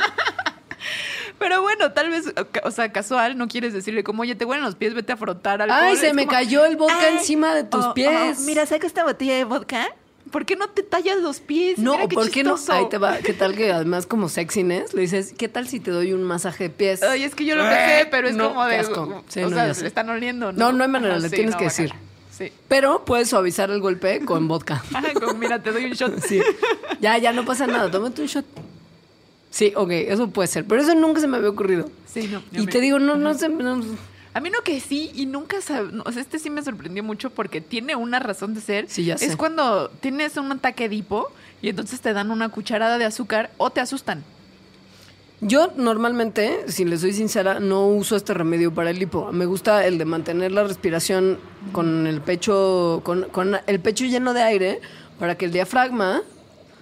Pero bueno, tal vez, o sea, casual, no quieres decirle como, oye, te huelen los pies, vete a frotar alcohol. Ay, se Es me como, cayó el vodka "Ay, encima de tus oh, pies. oh, mira, saca esta botella de vodka. ¿Por qué no te tallas los pies? No, Mira qué ¿por qué no? Ahí te va. ¿Qué tal que además como sexiness le dices, ¿qué tal si te doy un masaje de pies? Ay, es que yo lo pensé, pero es No, como de. asco. Sí, o no, sea, le están oliendo, ¿no? No, no hay manera, Ajá, le sí, tienes no, que decir. Sí. Pero puedes suavizar el golpe con vodka. Ajá, como, mira, te doy un shot. Sí. Ya, ya no pasa nada. Tómate un shot. Sí, ok, eso puede ser. Pero eso nunca se me había ocurrido. Sí, no. Y me- te digo, no, no sé. no- A mí no que sí, y nunca sab- o sea, este sí me sorprendió mucho porque tiene una razón de ser. Sí, ya sé. Es cuando tienes un ataque de hipo y entonces te dan una cucharada de azúcar o te asustan. Yo normalmente, si les soy sincera, no uso este remedio para el hipo. Me gusta el de mantener la respiración con el pecho, con, con el pecho lleno de aire para que el diafragma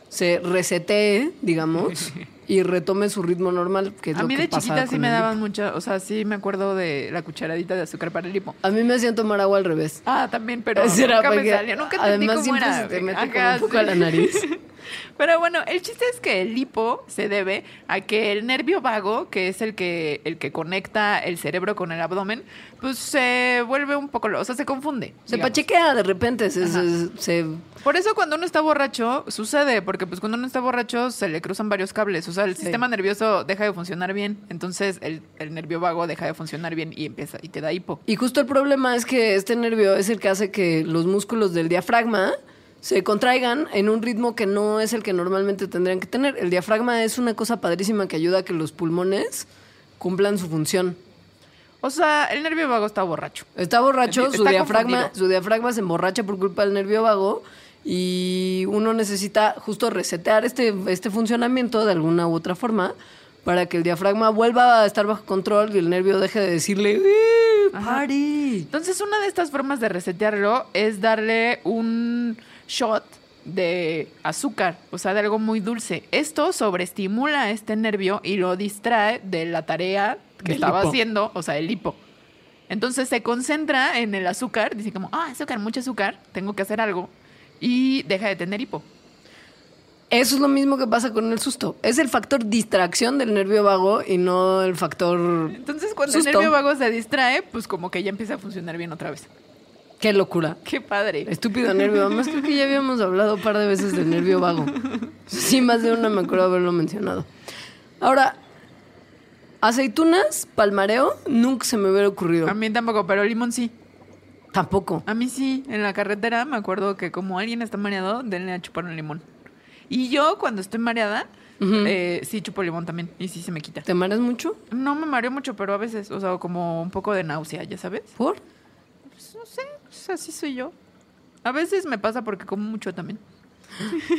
se resetee, digamos, y retome su ritmo normal, que es A lo mí que de pasa chiquita sí me daban mucho, o sea, sí me acuerdo de la cucharadita de azúcar para el hipo. A mí me hacían tomar agua al revés. Ah, también, pero nunca me salió, nunca entendí además cómo siempre era. se te mete como un poco sí. a la nariz. Pero bueno, el chiste es que el hipo se debe a que el nervio vago, que es el que, el que conecta el cerebro con el abdomen, pues se vuelve un poco, o sea, se confunde. Se digamos. pachequea de repente, se, se- se- Por eso cuando uno está borracho, sucede, porque pues cuando uno está borracho se le cruzan varios cables, o sea, el Sí. sistema nervioso deja de funcionar bien, entonces el, el nervio vago deja de funcionar bien y empieza, y te da hipo. Y justo el problema es que este nervio es el que hace que los músculos del diafragma se contraigan en un ritmo que no es el que normalmente tendrían que tener. El diafragma es una cosa padrísima que ayuda a que los pulmones cumplan su función. O sea, el nervio vago está borracho. Está borracho, Está su diafragma, confundido. su diafragma se emborracha por culpa del nervio vago y uno necesita justo resetear este, este funcionamiento de alguna u otra forma para que el diafragma vuelva a estar bajo control y el nervio deje de decirle "Eh, party. Entonces, una de estas formas de resetearlo es darle un shot de azúcar, o sea, de algo muy dulce. Esto sobreestimula este nervio y lo distrae de la tarea que estaba haciendo, o sea, el hipo. Entonces se concentra en el azúcar, dice como, ah, azúcar, mucho azúcar, tengo que hacer algo, y deja de tener hipo. Eso es lo mismo que pasa con el susto. Es el factor distracción del nervio vago y no el factor... Entonces, cuando Susto. el nervio vago se distrae, pues como que ya empieza a funcionar bien otra vez. ¡Qué locura! Qué padre. Estúpido nervio. Además, creo que ya habíamos hablado un par de veces del nervio vago. Sí, más de una me acuerdo haberlo mencionado. Ahora, aceitunas, palmareo, nunca se me hubiera ocurrido. A mí tampoco, pero limón sí. Tampoco. A mí sí, en la carretera me acuerdo que como alguien está mareado, denle a chupar un limón. Y yo cuando estoy mareada, eh, sí chupo limón también y sí se me quita. ¿Te mareas mucho? No me mareo mucho, pero a veces, o sea, como un poco de náusea, ya sabes. ¿Por? Pues, no sé, así soy yo. A veces me pasa porque como mucho también.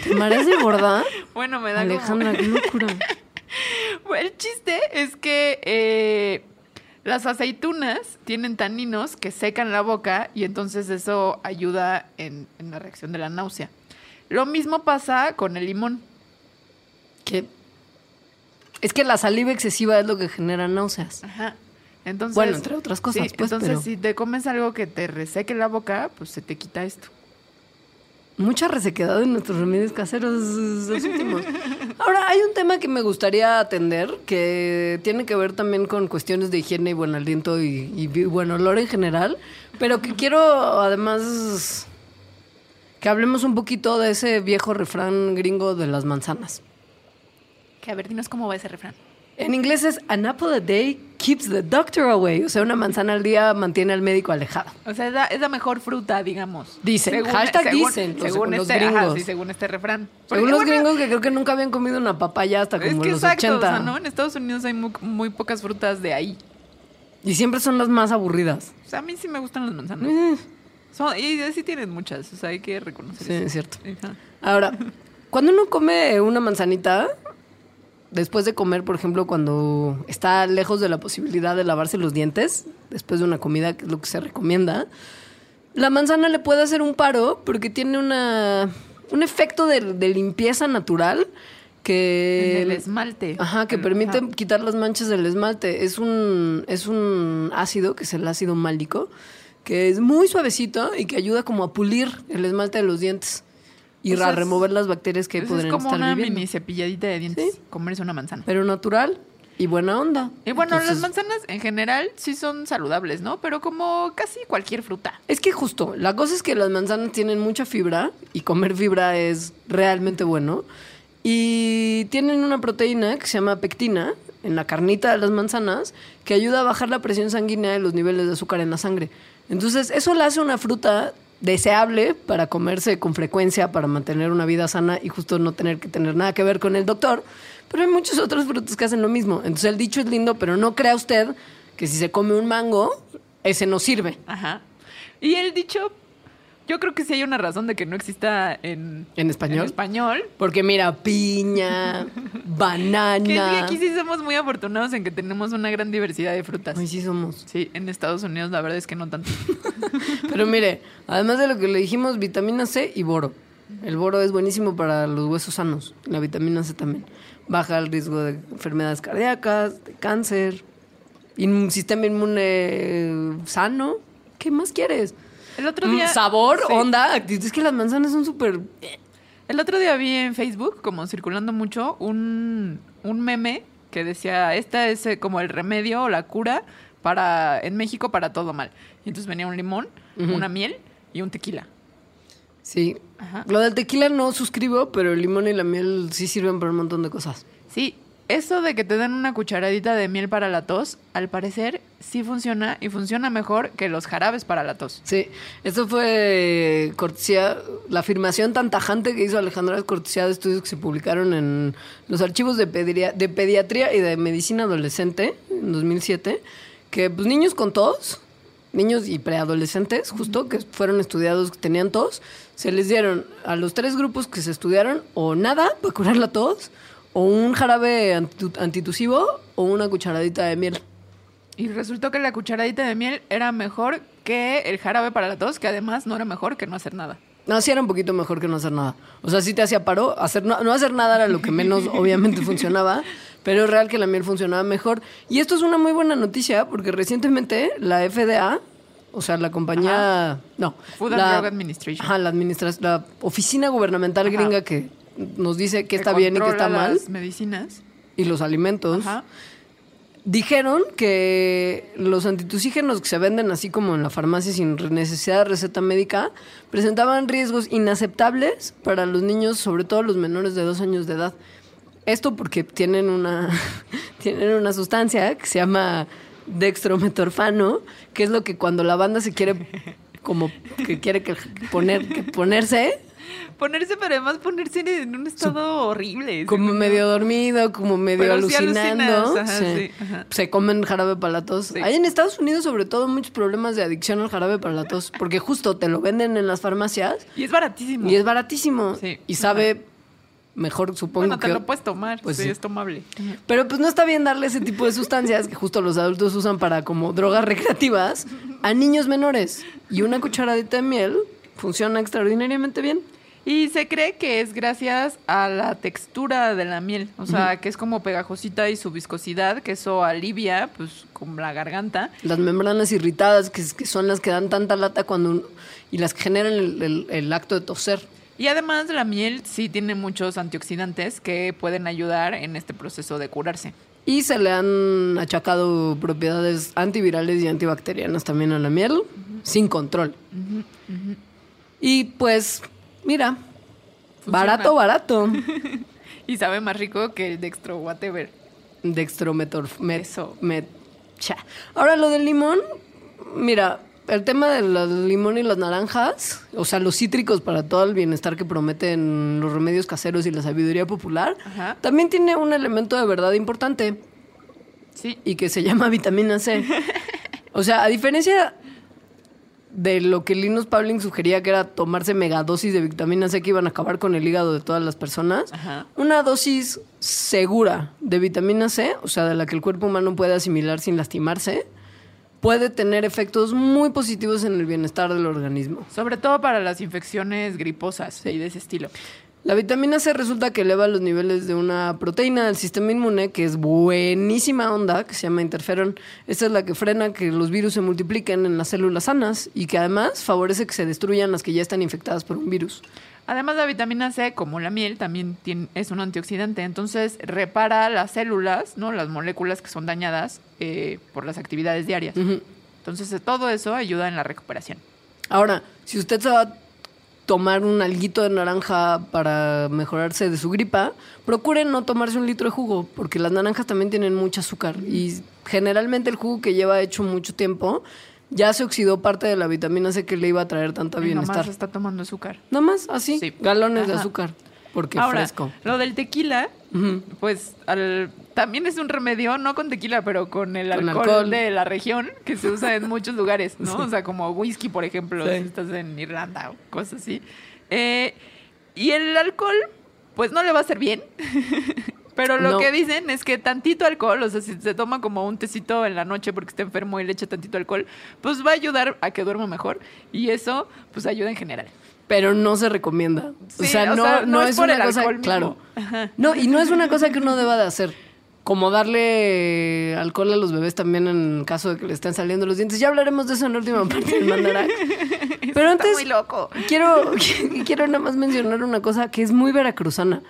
¿Te mareas de gorda? Bueno, me da como- Alejandra, qué locura. Bueno, el chiste es que eh, las aceitunas tienen taninos que secan la boca y entonces eso ayuda en, en la reacción de la náusea. Lo mismo pasa con el limón. ¿Qué? Es que la saliva excesiva es lo que genera náuseas. Ajá. Entonces, Bueno, entre otras cosas, sí, pues, entonces pero- si te comes algo que te reseque la boca, pues se te quita esto. Mucha resequedad en nuestros remedios caseros los últimos. Ahora, hay un tema que me gustaría atender que tiene que ver también con cuestiones de higiene y buen aliento y, y bi- buen olor en general, pero que quiero además que hablemos un poquito de ese viejo refrán gringo de las manzanas. Que a ver, dinos cómo va ese refrán. En inglés es an apple a day keeps the doctor away, o sea, una manzana al día mantiene al médico alejado. O sea, es la, es la mejor fruta, digamos. Dicen, hashtag dicen, los- según, los este, ajá, gringos. sí, según este refrán. Según los bueno, gringos que creo que nunca habían comido una papaya hasta como Es que los exacto, 80. o sea, ¿no? En Estados Unidos hay muy, muy pocas frutas de ahí. Y siempre son las más aburridas. O sea, a mí sí me gustan las manzanas. Eh, Son, y sí tienen muchas, o sea, hay que reconocer Sí, eso. es cierto. Ajá. Ahora, cuando uno come una manzanita, después de comer, por ejemplo, cuando está lejos de la posibilidad de lavarse los dientes, después de una comida, que es lo que se recomienda, la manzana le puede hacer un paro porque tiene una, un efecto de, de limpieza natural que... En el esmalte. Ajá, que Ajá. permite quitar las manchas del esmalte. Es un, es un ácido, que es el ácido málico, que es muy suavecito y que ayuda como a pulir el esmalte de los dientes y O sea, remover las bacterias que podrían es como estar una viviendo. mini cepilladita de dientes. Sí. Comerse una manzana. Pero natural y buena onda. Y bueno, Entonces, las manzanas en general sí son saludables, ¿no? Pero como casi cualquier fruta. Es que justo, la cosa es que las manzanas tienen mucha fibra y comer fibra es realmente bueno. Y tienen una proteína que se llama pectina en la carnita de las manzanas que ayuda a bajar la presión sanguínea y los niveles de azúcar en la sangre. Entonces, eso la hace una fruta deseable para comerse con frecuencia, para mantener una vida sana y justo no tener que tener nada que ver con el doctor. Pero hay muchos otros frutos que hacen lo mismo. Entonces, el dicho es lindo, pero no crea usted que si se come un mango, ese no sirve. Ajá. Y el dicho, yo creo que sí hay una razón de que no exista en, ¿En español? en español. Porque mira, piña, banana. Que aquí sí somos muy afortunados en que tenemos una gran diversidad de frutas. Ay, sí somos. Sí, en Estados Unidos la verdad es que no tanto. Pero mire, además de lo que le dijimos, vitamina C y boro. El boro es buenísimo para los huesos sanos. La vitamina C también. Baja el riesgo de enfermedades cardíacas, de cáncer, y un sistema inmune sano. ¿Qué más quieres? El otro Mm, día... Sabor, Sí. onda, actitud. Es que las manzanas son súper... El otro día vi en Facebook, como circulando mucho, un, un meme que decía, esta es eh, como el remedio o la cura para en México para todo mal. Y entonces venía un limón, una miel y un tequila. Sí. Ajá. Lo del tequila no suscribo, pero el limón y la miel sí sirven para un montón de cosas. Sí, eso de que te den una cucharadita de miel para la tos, al parecer sí funciona y funciona mejor que los jarabes para la tos. Sí, esto fue cortesía, la afirmación tan tajante que hizo Alejandra es cortesía de estudios que se publicaron en los archivos de, pedria- de pediatría y de medicina adolescente en 2007, que pues niños con tos, niños y preadolescentes, justo, que fueron estudiados que tenían tos, se les dieron a los tres grupos que se estudiaron o nada para curar la tos, o un jarabe antitu- antitusivo o una cucharadita de miel. Y resultó que la cucharadita de miel era mejor que el jarabe para la tos, que además no era mejor que no hacer nada. No, sí era un poquito mejor que no hacer nada. O sea, sí te hacía paro. Hacer, no, no hacer nada era lo que menos, obviamente, funcionaba. Pero es real que la miel funcionaba mejor. Y esto es una muy buena noticia porque recientemente la FDA, o sea, la compañía... No. Food and la, Drug Administration. Ajá, la, administra- la oficina gubernamental Ajá. gringa que nos dice que Que está bien y que controla está mal. las medicinas. Y los alimentos. Ajá. Dijeron que los antitusígenos que se venden así como en la farmacia sin necesidad de receta médica presentaban riesgos inaceptables para los niños, sobre todo los menores de dos años de edad. Esto porque tienen una, tienen una sustancia que se llama dextrometorfano, que es lo que cuando la banda se quiere como que quiere que poner que ponerse Ponerse, pero además ponerse en un estado horrible. como medio dormido, como medio Pero sí alucinando. alucinas, ajá, sí. sí, ajá. Se comen jarabe para la tos. Sí. Hay en Estados Unidos, sobre todo, muchos problemas de adicción al jarabe para la tos, porque justo te lo venden en las farmacias Y es baratísimo. y es baratísimo. Sí. Y sabe mejor, supongo Bueno, te que. lo puedes tomar. Pues sí, sí. es tomable. Pero pues no está bien darle ese tipo de sustancias que justo los adultos usan para como drogas recreativas a niños menores. Y una cucharadita de miel funciona extraordinariamente bien. Y se cree que es gracias a la textura de la miel, o sea, que es como pegajosita y su viscosidad, que eso alivia, pues, como la garganta. Las membranas irritadas, que, que son las que dan tanta lata cuando un- y las que generan el, el- el acto de toser. Y además la miel sí tiene muchos antioxidantes que pueden ayudar en este proceso de curarse. Y se le han achacado propiedades antivirales y antibacterianas también a la miel, sin control. Y pues, mira, Funciona. barato, barato. Y sabe más rico que el dextro whatever. Dextrometor. Met, Eso. met- cha. Ahora lo del limón, mira, el tema del limón y las naranjas, o sea, los cítricos para todo el bienestar que prometen los remedios caseros y la sabiduría popular, Ajá. también tiene un elemento de verdad importante Sí. y que se llama vitamina C. O sea, a diferencia de lo que Linus Pauling sugería que era tomarse megadosis de vitamina C que iban a acabar con el hígado de todas las personas, Ajá. una dosis segura de vitamina C, o sea, de la que el cuerpo humano puede asimilar sin lastimarse, puede tener efectos muy positivos en el bienestar del organismo. Sobre todo para las infecciones griposas y de ese estilo. La vitamina C resulta que eleva los niveles de una proteína del sistema inmune que es buenísima onda, que se llama interferón. Esta es la que frena que los virus se multipliquen en las células sanas y que además favorece que se destruyan las que ya están infectadas por un virus. Además, la vitamina C, como la miel, también tiene- es un antioxidante. Entonces, repara las células, ¿no? Las moléculas que son dañadas eh, por las actividades diarias. Entonces, todo eso ayuda en la recuperación. Ahora, si usted se va tomar un alguito de naranja para mejorarse de su gripa, procure no tomarse un litro de jugo, porque las naranjas también tienen mucho azúcar y generalmente el jugo que lleva hecho mucho tiempo ya se oxidó parte de la vitamina C que le iba a traer tanto Y bienestar. nomás está tomando azúcar. Nada más, así, Sí. galones de azúcar, porque Ahora, fresco. lo del tequila, pues al- también es un remedio, no con tequila, pero con el Con alcohol, alcohol. de la región, que se usa en muchos lugares, ¿no? Sí. O sea, como whisky, por ejemplo, Sí. si estás en Irlanda o cosas así. Eh, y el alcohol, pues no le va a hacer bien. Pero lo No. que dicen es que tantito alcohol, o sea, si se toma como un tecito en la noche porque está enfermo y le echa tantito alcohol, pues va a ayudar a que duerma mejor. Y eso, pues ayuda en general. Pero no se recomienda. o sea, o no, sea, no, no es por una el cosa, alcohol claro. No, y no es una cosa que uno deba de hacer. Como darle alcohol a los bebés también en caso de que le estén saliendo los dientes. Ya hablaremos de eso en la última parte del mandarax. Pero antes muy loco. quiero quiero nada más mencionar una cosa que es muy veracruzana.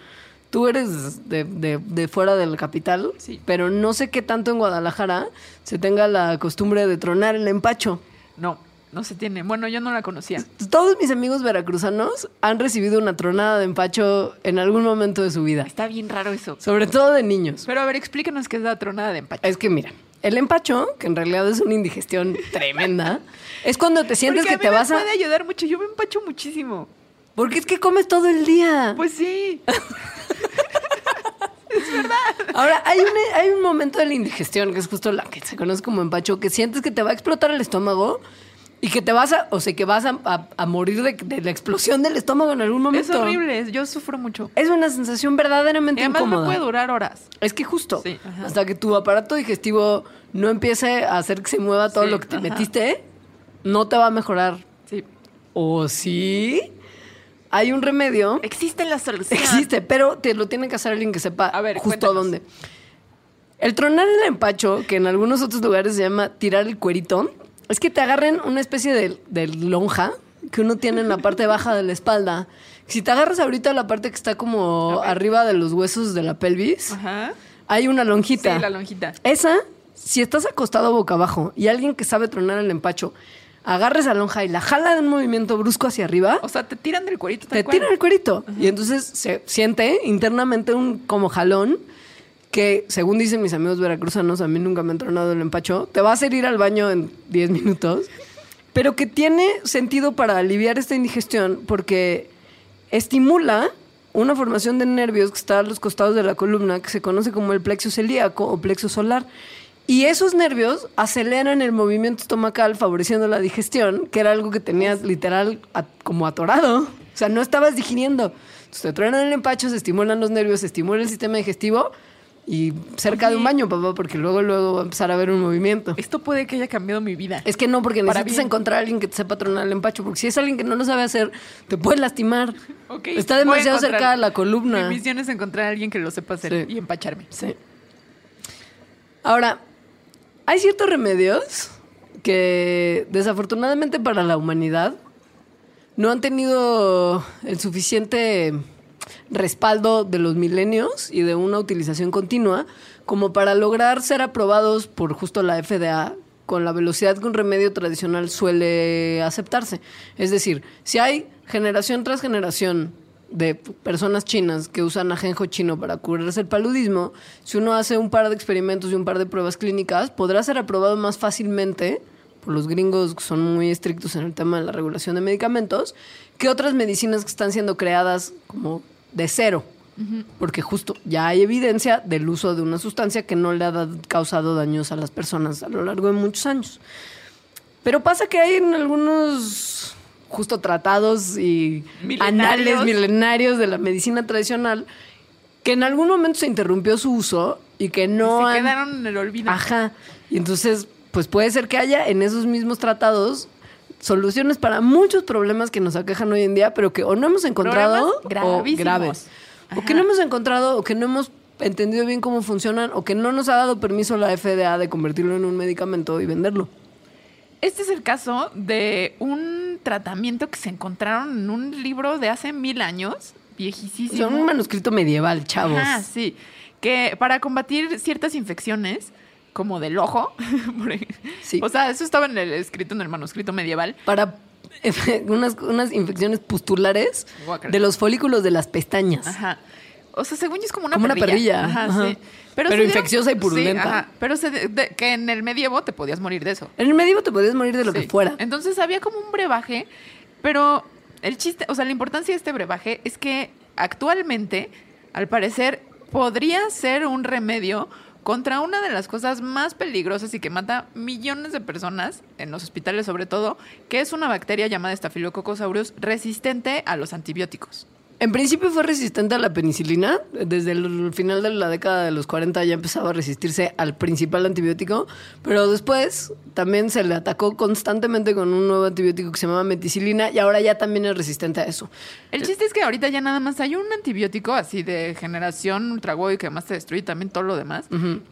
Tú eres de, de- de fuera del capital, Sí. pero no sé qué tanto en Guadalajara se tenga la costumbre de tronar el empacho. No, no se tiene. Bueno, yo no la conocía. Todos mis amigos veracruzanos han recibido una tronada de empacho en algún momento de su vida, Está bien raro eso. sobre todo de niños. Pero a ver, explícanos qué es la tronada de empacho. Es que mira, el empacho, que en realidad es una indigestión tremenda, es cuando te sientes Porque que a te vas me a... puede ayudar mucho. Yo me empacho muchísimo. Porque es que comes todo el día. Pues sí. Ahora, hay un, hay un momento de la indigestión, que es justo la que se conoce como empacho, que sientes que te va a explotar el estómago y que te vas a, o sea, que vas a, a- a morir de, de la explosión del estómago en algún momento. Es horrible. Yo sufro mucho. Es una sensación Y verdaderamente además me incómoda. puede durar horas. Es que justo, Sí, hasta que tu aparato digestivo no empiece a hacer que se mueva todo Sí, lo que te ajá. metiste, no te va a mejorar. Sí. ¿O sí? Hay un remedio. Existe la solución. Existe, pero te lo tiene que hacer alguien que sepa A ver, justo cuéntanos. dónde. El tronar el empacho, que en algunos otros lugares se llama tirar el cuerito, es que te agarren una especie de, de lonja que uno tiene en la parte baja de la espalda. Si te agarras ahorita la parte que está como arriba de los huesos de la pelvis, Ajá. hay una Sí, lonjita. la lonjita. Esa, si estás acostado boca abajo y alguien que sabe tronar el empacho agarra esa lonja y la jala de un movimiento brusco hacia arriba, O sea, te tiran del cuerito te cual. tiran el cuerito. Y entonces se siente internamente un como jalón que, según dicen mis amigos veracruzanos, a mí nunca me han tronado el empacho, te va a hacer ir al baño en 10 minutos, pero que tiene sentido para aliviar esta indigestión porque estimula una formación de nervios que está a los costados de la columna que se conoce como el plexo celíaco o plexo solar. Y esos nervios aceleran el movimiento estomacal favoreciendo la digestión, que era algo que tenías literal como atorado. O sea, no estabas digiriendo. Entonces te truenan el empacho, se estimulan los nervios, se estimula el sistema digestivo y cerca de un baño, papá, porque luego luego va a empezar a haber un movimiento. Esto puede que haya cambiado mi vida. Es que no, porque Para necesitas bien. encontrar a alguien que te sepa tronar el empacho, porque si es alguien que no lo sabe hacer, te puede lastimar. Está demasiado cerca de la columna. Mi misión es encontrar a alguien que lo sepa hacer Sí. y empacharme. Sí. Ahora, hay ciertos remedios que desafortunadamente para la humanidad no han tenido el suficiente respaldo de los milenios y de una utilización continua como para lograr ser aprobados por justo la FDA con la velocidad que un remedio tradicional suele aceptarse. Es decir, si hay generación tras generación de personas chinas que usan ajenjo chino para curarse el paludismo, si uno hace un par de experimentos y un par de pruebas clínicas, podrá ser aprobado más fácilmente por los gringos que son muy estrictos en el tema de la regulación de medicamentos, que otras medicinas que están siendo creadas como de cero. Porque justo ya hay evidencia del uso de una sustancia que no le ha dado- causado daños a las personas a lo largo de muchos años. Pero pasa que hay en algunos justo tratados y Milenarios. anales milenarios de la medicina tradicional que en algún momento se interrumpió su uso y que no Se han- quedaron en el olvido. Ajá. Y entonces, pues puede ser que haya en esos mismos tratados soluciones para muchos problemas que nos aquejan hoy en día, pero que o no hemos encontrado o graves. O que no hemos encontrado o que no hemos entendido bien cómo funcionan o que no nos ha dado permiso la FDA de convertirlo en un medicamento y venderlo. Este es el caso de un tratamiento que se encontraron en un libro de hace mil años, viejísimo. O sea, un manuscrito medieval, chavos. Ajá, sí. Que para combatir ciertas infecciones, como del ojo. Sí. o sea, eso estaba en el, escrito en el manuscrito medieval. Para unas, unas infecciones pustulares de los folículos de las pestañas. Ajá. O sea, según yo es como una Como una perrilla, Ajá, ajá. sí. Pero infecciosa y purulenta. Sí, ajá. Pero se de- de- que en el medievo te podías morir de eso. En el medievo te podías morir de lo Sí. que fuera. Entonces había como un brebaje, pero el chiste, o sea, la importancia de este brebaje es que actualmente, al parecer, podría ser un remedio contra una de las cosas más peligrosas y que mata millones de personas, en los hospitales sobre todo, que es una bacteria llamada Staphylococcus aureus resistente a los antibióticos. En principio fue resistente a la penicilina. Desde el final de la década de los 40 ya empezaba a resistirse al principal antibiótico. Pero después también se le atacó constantemente con un nuevo antibiótico que se llamaba meticilina y ahora ya también es resistente a eso. El chiste es que ahorita ya nada más hay un antibiótico así de generación ultraguay que además te destruye también todo lo demás,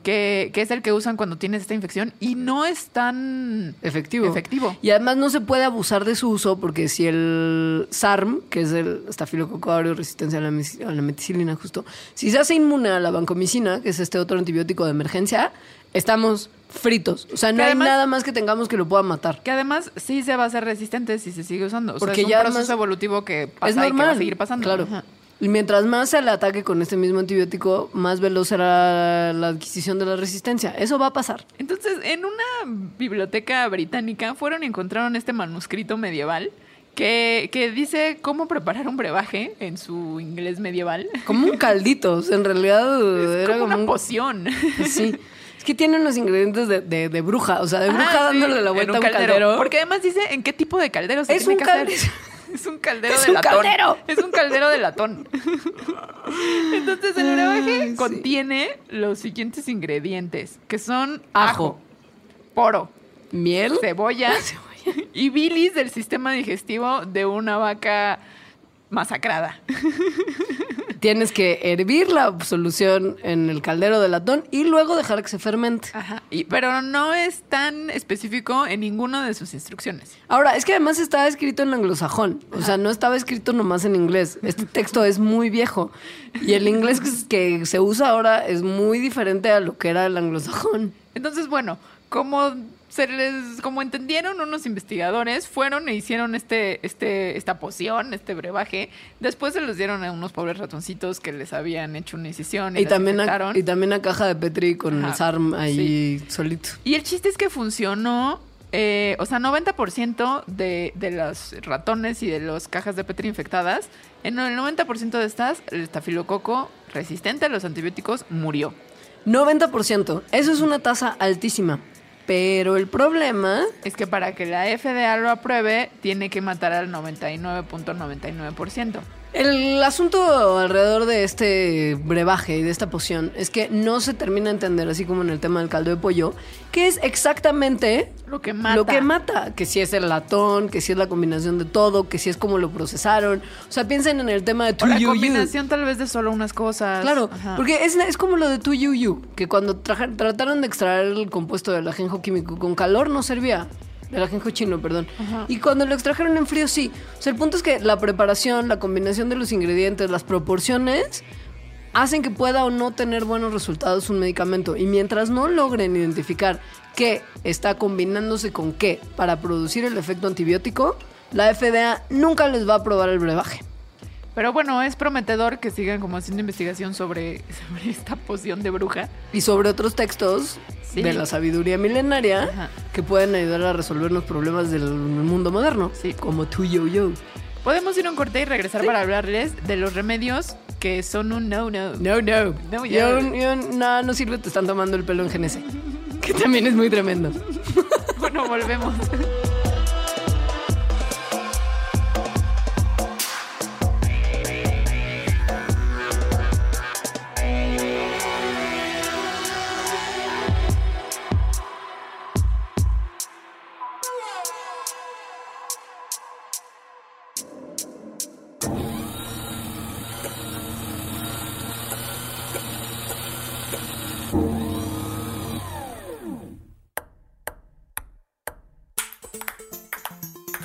que, que es el que usan cuando tienes esta infección y no es tan Efectivo. efectivo. Y además no se puede abusar de su uso porque si el SARM, que es el estafilococo resistencia a la, a la meticilina justo, si se hace inmune a la vancomicina, que es este otro antibiótico de emergencia, estamos fritos. O sea, no hay nada más que tengamos que lo pueda matar. Que además sí se va a hacer resistente si se sigue usando. O sea, Porque es un ya proceso evolutivo que pasa es y que normal. va a seguir pasando. Claro. Ajá. Y mientras más se le ataque con este mismo antibiótico, más veloz será la adquisición de la resistencia. Eso va a pasar. Entonces, en una biblioteca británica fueron y encontraron este manuscrito medieval que, que dice cómo preparar un brebaje en su inglés medieval. Como un caldito. o sea, en realidad Es era como como una un poción. Sí. Es que tiene unos ingredientes de, de- de bruja, o sea, de bruja Ah, sí, dándole la en vuelta a un caldero. Porque además dice en qué tipo de caldero se Es tiene un que cal- hacer. Es un caldero Es de un latón. caldero. Es un caldero de latón. Entonces el brebaje sí. contiene los siguientes ingredientes, que son Ajo. ajo, poro, Miel. cebolla y bilis del sistema digestivo de una vaca masacrada. Tienes que hervir la solución en el caldero de latón y luego dejar que se fermente. Ajá. Y- pero no es tan específico en ninguna de sus instrucciones. Ahora, es que además estaba escrito en anglosajón, o sea, no estaba escrito nomás en inglés. Este texto es muy viejo y el inglés que, que se usa ahora es muy diferente a lo que era el anglosajón. Entonces, bueno, como se les, como entendieron unos investigadores, fueron e hicieron este, este, esta poción, este brebaje. Después se los dieron a unos pobres ratoncitos que les habían hecho una incisión y, Y también, a, y también a caja de Petri con el SARM ahí solito. Y el chiste es que funcionó. eh, o sea, 90% de, de los ratones y de las cajas de Petri infectadas, en el 90% de estas, el estafilococo resistente a los antibióticos murió. 90%. Eso es una tasa altísima. Pero el problema Es que para que la FDA lo apruebe, tiene que matar al 99.99%. El asunto alrededor de este brebaje y de esta poción es que no se termina de entender, así como en el tema del caldo de pollo, que es exactamente Lo que mata. lo que mata. Que si es el latón, que si es la combinación de todo, que si es como lo procesaron. O sea, piensen en el tema de O tu la you, you. combinación tal vez de solo unas cosas. Claro, Ajá. porque es, es como lo de tu yu yu, que cuando traja- trataron de extraer el compuesto del ajenjo químico con calor no servía. Del ajenjo chino, perdón. Ajá. Y cuando lo extrajeron en frío, sí. O sea, el punto es que la preparación, la combinación de los ingredientes, las proporciones, hacen que pueda o no tener buenos resultados un medicamento. Y mientras no logren identificar qué está combinándose con qué para producir el efecto antibiótico, la FDA nunca les va a aprobar el brebaje. Pero bueno, es prometedor que sigan como haciendo investigación sobre, sobre esta poción de bruja. y sobre otros textos Sí. de la sabiduría milenaria Ajá. que pueden ayudar a resolver los problemas del mundo moderno, Sí. como tu yo yo. Podemos ir a un corte y regresar para hablarles de los remedios que son un no-no. No, no. No, ya. yo, yo- no, no sirve, te están tomando el pelo en GNC. Que también es muy tremendo. Bueno, volvemos.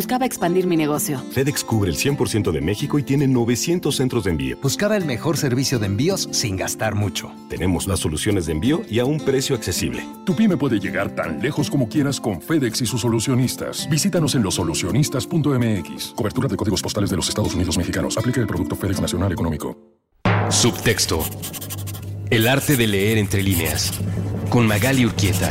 Buscaba expandir mi negocio. FedEx cubre el 100% de México y tiene 900 centros de envío. Buscaba el mejor servicio de envíos sin gastar mucho. Tenemos las soluciones de envío y a un precio accesible. Tu pyme puede llegar tan lejos como quieras con FedEx y sus solucionistas. Visítanos en losolucionistas.mx. Cobertura de códigos postales de los Estados Unidos mexicanos. Aplica el producto FedEx Nacional Económico. Subtexto. El arte de leer entre líneas. Con Magali Urquieta.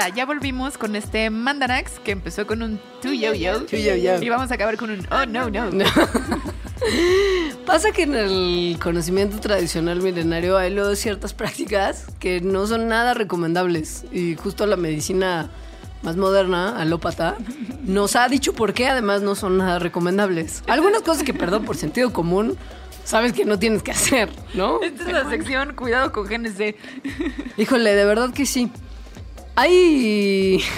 Hola, ya volvimos con este Mandanax que empezó con un tu yo yo. Tu yo yo. Y vamos a acabar con un oh no no. Pasa que en el conocimiento tradicional milenario hay luego ciertas prácticas que no son nada recomendables. Y justo la medicina más moderna, alópata, nos ha dicho por qué además no son nada recomendables. Algunas cosas que, perdón, por sentido común, sabes que no tienes que hacer, ¿no? Esta es la sección Cuidado con GNC. Híjole, de verdad que sí. Hay...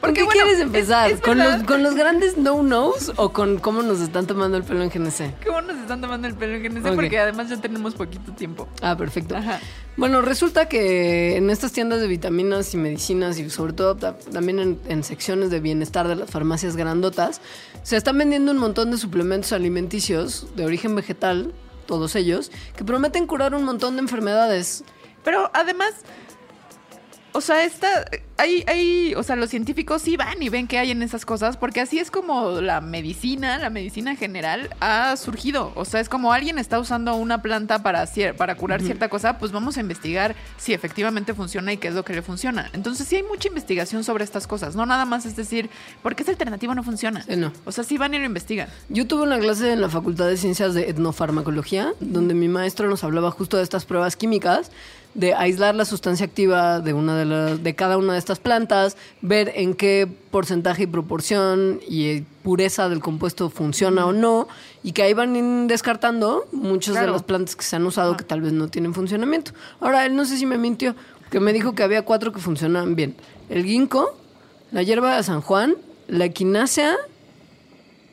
¿Por qué bueno, quieres es- empezar? es ¿Con, los. ¿Con los grandes no-nos o con cómo nos están tomando el pelo en GNC? ¿Cómo nos están tomando el pelo en GNC? Ok. Porque además ya tenemos poquito tiempo. Ah, perfecto. Ajá. Bueno, resulta que en estas tiendas de vitaminas y medicinas y sobre todo ta- también en, en secciones de bienestar de las farmacias grandotas, se están vendiendo un montón de suplementos alimenticios de origen vegetal, todos ellos, que prometen curar un montón de enfermedades. Pero además, o sea, esta, hay, hay, o sea, los científicos sí van y ven qué hay en esas cosas, porque así es como la medicina, la medicina general ha surgido. O sea, es como alguien está usando una planta para, para curar cierta cosa, pues vamos a investigar si efectivamente funciona y qué es lo que le funciona. Entonces sí hay mucha investigación sobre estas cosas, no nada más es decir, porque esa alternativa no funciona. Sí, no. O sea, sí van y lo investigan. Yo tuve una clase en la Facultad de Ciencias de Etnofarmacología, donde mi maestro nos hablaba justo de estas pruebas químicas, de aislar la sustancia activa de, una de, las- de cada una de estas plantas, ver en qué porcentaje y proporción y eh, pureza del compuesto funciona o no, y que ahí van descartando muchas de las plantas que se han usado que tal vez no tienen funcionamiento. Ahora, él no sé si me mintió, que me dijo que había cuatro que funcionaban bien. El ginkgo, la hierba de San Juan, la equinácea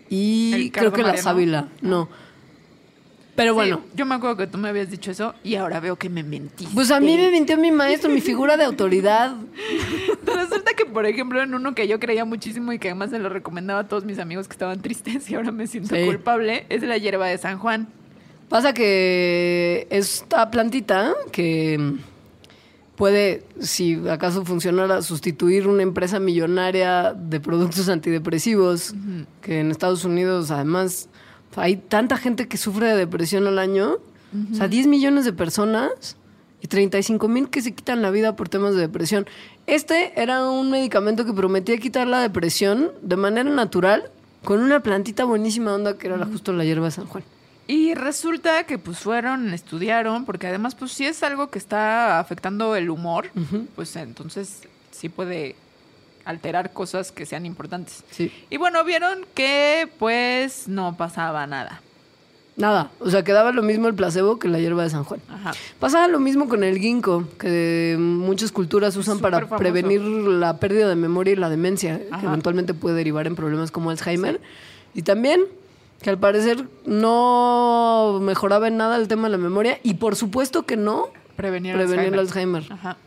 y ¿El creo que la sábila, no. Pero Sí, bueno, yo me acuerdo que tú me habías dicho eso y ahora veo que me mentiste. pues a mí me mintió mi maestro, mi figura de autoridad. Resulta que, por ejemplo, en uno que yo creía muchísimo y que además se lo recomendaba a todos mis amigos que estaban tristes y ahora me siento Sí. culpable, es la hierba de San Juan. Pasa que esta plantita que puede, si acaso funcionara, sustituir una empresa millonaria de productos antidepresivos, que en Estados Unidos además hay tanta gente que sufre de depresión al año, o sea, 10 millones de personas y 35 mil que se quitan la vida por temas de depresión. Este era un medicamento que prometía quitar la depresión de manera natural con una plantita buenísima onda que era la- justo la hierba de San Juan. Y resulta que pues fueron, estudiaron, porque además pues si es algo que está afectando el humor, pues entonces sí puede alterar cosas que sean importantes. Sí. Y bueno, vieron que pues no pasaba nada. Nada, o sea, quedaba lo mismo el placebo que la hierba de San Juan. Ajá. Pasaba lo mismo con el ginkgo, que muchas culturas usan para famoso. prevenir la pérdida de memoria y la demencia, que eventualmente puede derivar en problemas como Alzheimer. Y también que al parecer no mejoraba en nada el tema de la memoria y por supuesto que no Prevenir, prevenir el Alzheimer. Alzheimer. Ajá.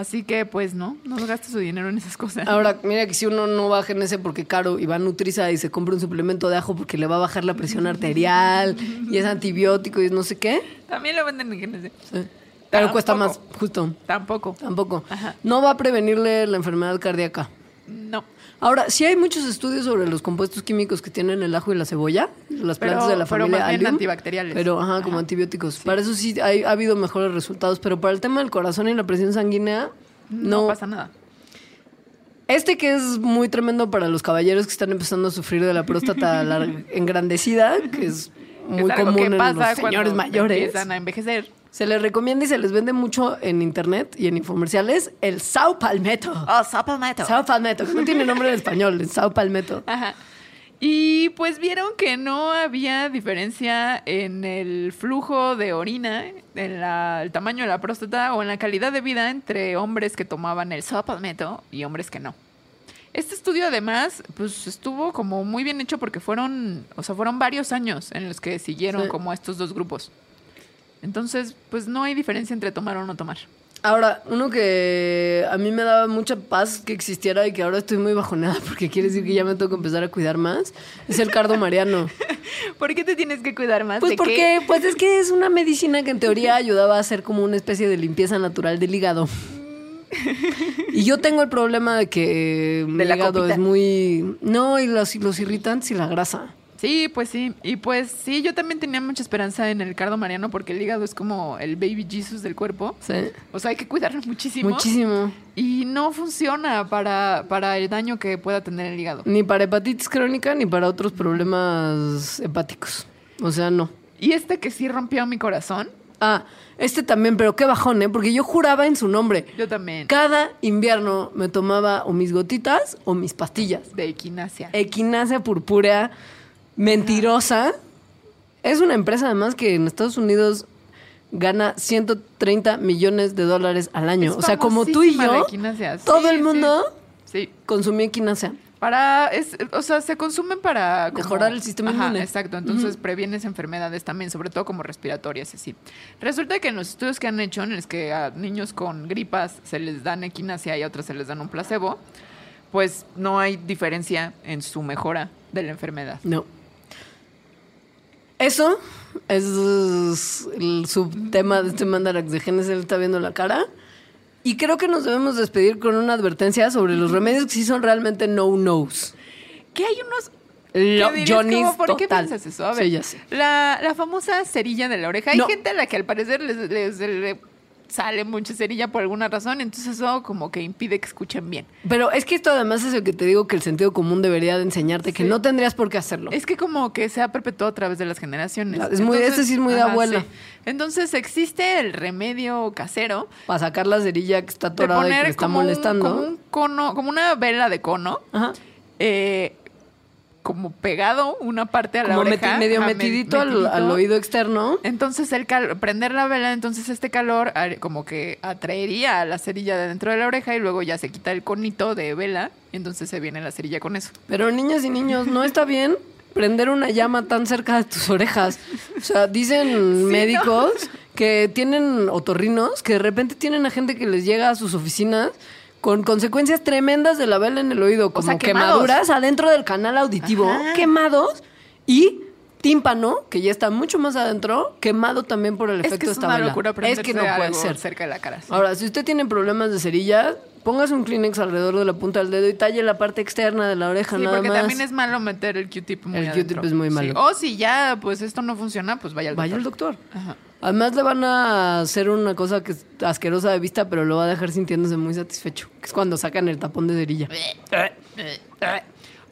Así que pues no, no gaste su dinero en esas cosas. Ahora, mira que si uno no baja en ese porque caro y va a Nutriza y se compra un suplemento de ajo porque le va a bajar la presión arterial y es antibiótico y es no sé qué, También lo venden en GNC. sí. pero Tampoco. cuesta más, justo. Tampoco. Tampoco. Ajá. No va a prevenirle la enfermedad cardíaca. No. Ahora, sí hay muchos estudios sobre los compuestos químicos que tienen el ajo y la cebolla, las Pero- plantas de la pero familia más bien Allium, antibacteriales. Pero, ajá, como antibióticos. Para eso sí hay- ha habido mejores resultados, pero para el tema del corazón y la presión sanguínea, No, no. pasa nada. Este que es muy tremendo para los caballeros que están empezando a sufrir de la próstata engrandecida, que es muy común que en los señores mayores. Empiezan a envejecer. Se les recomienda y se les vende mucho en internet y en infomerciales el Sao Palmetto. Oh, Sapalmeto. Sao Palmetto, que no tiene nombre en español, el Sao Palmetto. Ajá. Y pues vieron que no había diferencia en el flujo de orina, en la- el tamaño de la próstata o en la calidad de vida entre hombres que tomaban el Sapalmeto y hombres que no. Este estudio además, pues estuvo como muy bien hecho porque fueron, o sea, fueron varios años en los que siguieron Sí. como estos dos grupos. Entonces, pues no hay diferencia entre tomar o no tomar. Ahora, uno que a mí me daba mucha paz que existiera y que ahora estoy muy bajoneada porque quiere decir que ya me tengo que empezar a cuidar más, es el cardo mariano. ¿Por qué te tienes que cuidar más? Pues ¿De porque, qué? pues es que es una medicina que en teoría ayudaba a hacer como una especie de limpieza natural del hígado. Y yo tengo el problema de que mi De la hígado copita. es muy... No, y los, y los irritantes y la grasa. Sí, pues sí. Y pues sí, yo también tenía mucha esperanza en el cardo mariano porque el hígado es como el baby Jesus del cuerpo. Sí. O sea, hay que cuidarlo muchísimo. Muchísimo. Y no funciona para, para el daño que pueda tener el hígado. Ni para hepatitis crónica ni para otros problemas hepáticos. O sea, no. Y este que sí rompió mi corazón, Ah, este también, pero qué bajón, ¿eh? Porque yo juraba en su nombre. yo también. Cada invierno me tomaba o mis gotitas o mis pastillas. De equinacia. Equinacia purpúrea, mentirosa. Es una empresa además que en Estados Unidos gana 130 millones de dólares al año. Es o sea, como tú y yo. Sí, todo el mundo Sí. consumía equinacia. Para, es, o sea, se consumen para... como- Mejorar el sistema Ajá, inmune. Exacto, entonces previenes enfermedades también, sobre todo como respiratorias así. Resulta que en los estudios que han hecho, en los que a niños con gripas se les dan equinacia y a otros se les dan un placebo, pues no hay diferencia en su mejora de la enfermedad. No. Eso es el subtema de este Mandarax de genes, él está viendo la cara. Y creo que nos debemos despedir con una advertencia sobre los remedios que sí son realmente no-nos. Que hay unos... Lo- ¿Qué ¿Cómo? ¿Por qué total. piensas eso? A ver, Sí, ya sé. La, la famosa cerilla de la oreja. Hay No. gente a la que al parecer les, les- le sale mucha cerilla por alguna razón, entonces eso como que impide que escuchen bien. Pero es que esto además es lo que te digo que el sentido común debería de enseñarte, que no tendrías por qué hacerlo. Es que como que se ha perpetuado a través de las generaciones. La- es muy- sí es muy de abuela. sí. Entonces existe el remedio casero Para sacar la cerilla que está atorada y que está un, molestando. como un cono, como una vela de cono, Ajá. eh, como pegado una parte a la Como oreja. meti- medio me- metidito, al-. Al, oído externo. Entonces el cal- prender la vela, entonces este calor como que atraería a la cerilla de dentro de la oreja y luego ya se quita el conito de vela y entonces se viene la cerilla con eso. Pero niñas y niños, no está bien prender una llama tan cerca de tus orejas. O sea, dicen médicos que tienen otorrinos, que de repente tienen a gente que les llega a sus oficinas con consecuencias tremendas de la vela en el oído, como sea, quemaduras adentro del canal auditivo, Ajá. quemados y tímpano, que ya está mucho más adentro, quemado también por el Es efecto de es esta una vela. locura Es que no puede ser. cerca de la cara. sí. Ahora, si usted tiene problemas de cerilla, póngase un Kleenex alrededor de la punta del dedo y talle la parte externa de la oreja Sí, nada porque más. también es malo meter el Q-tip muy El. Q-tip es muy Sí. malo. O si ya, pues esto no funciona, pues vaya al doctor. Vaya al doctor. Ajá. Además le van a hacer una cosa que es asquerosa de vista, pero lo va a dejar sintiéndose muy satisfecho, que es cuando sacan el tapón de cerilla.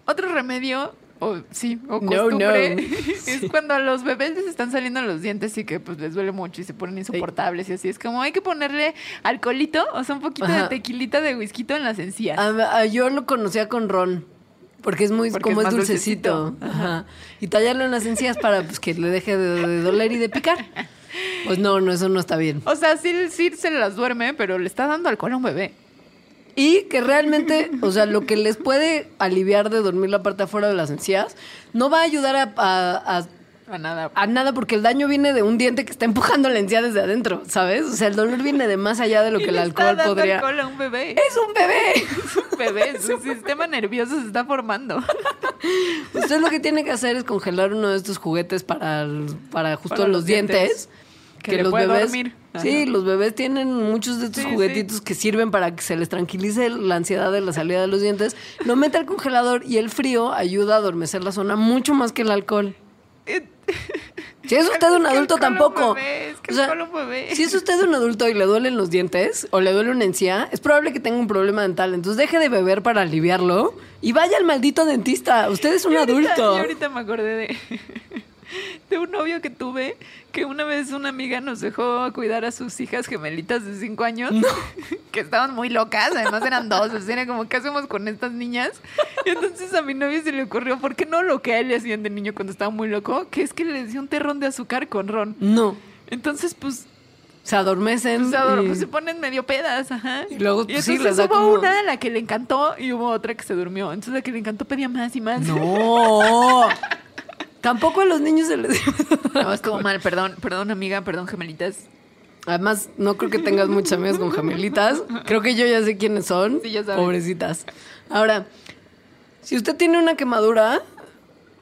Otro remedio, o sí, o costumbre, no. es cuando a los bebés les están saliendo los dientes y que pues les duele mucho y se ponen insoportables y así. Es como hay que ponerle alcoholito, o sea, un poquito Ajá. de tequilita de whisky en las encías. A- a- yo lo conocía con ron, porque es muy, Porque como es es, más dulcecito. dulcecito. Ajá. Y tallarlo en las encías para pues, que le deje de, de doler y de picar. Pues no, no, eso no está bien. O sea, sí, sí se las duerme, pero le está dando alcohol a un bebé. Y que realmente, o sea, lo que les puede aliviar de dormir la parte afuera de las encías, no va a ayudar a, a- a- A nada. a nada porque el daño viene de un diente que está empujando la encía desde adentro, ¿sabes? O sea, el dolor viene de más allá de lo Y que el está alcohol dando podría... alcohol a un bebé. ¡Es un bebé! Es un bebé, su sistema nervioso se está formando. Usted lo que tiene que hacer es congelar uno de estos juguetes para, para justo Para los, los dientes. dientes. Que le puede dormir. Sí, los bebés tienen muchos de estos Sí, juguetitos que sirven para que se les tranquilice la ansiedad de la salida de los dientes. Lo mete al congelador y el frío ayuda a adormecer la zona mucho más que el alcohol. Si es usted un que adulto tampoco. que O sea. Si es usted un adulto y le duelen los dientes o le duele una encía, es probable que tenga un problema dental. Entonces deje de beber para aliviarlo y vaya al maldito dentista. Usted es un ahorita- adulto. ahorita me acordé de, de un novio que tuve que una vez una amiga nos dejó cuidar a sus hijas gemelitas de cinco años que estaban muy locas, además eran dos, o sea, era como, ¿qué hacemos con estas niñas? Y entonces a mi novio se le ocurrió, ¿por qué no lo que a él le hacían de niño cuando estaba muy loco? Que es que le decía un terrón de azúcar con ron. No. Entonces, pues, Se adormecen. pues, adoro- y- pues, se ponen medio pedas, ajá. Y luego, y pues, sí, entonces les da hubo como- una a la que le encantó y hubo otra que se durmió. Entonces la que le encantó pedía más y más. No. Tampoco a los niños se les... No, estuvo mal, perdón, perdón amiga, perdón gemelitas. Además, no creo que tengas muchas amigas con gemelitas. Creo que yo ya sé quiénes son. Sí, ya sabes. Pobrecitas. Ahora, si usted tiene una quemadura,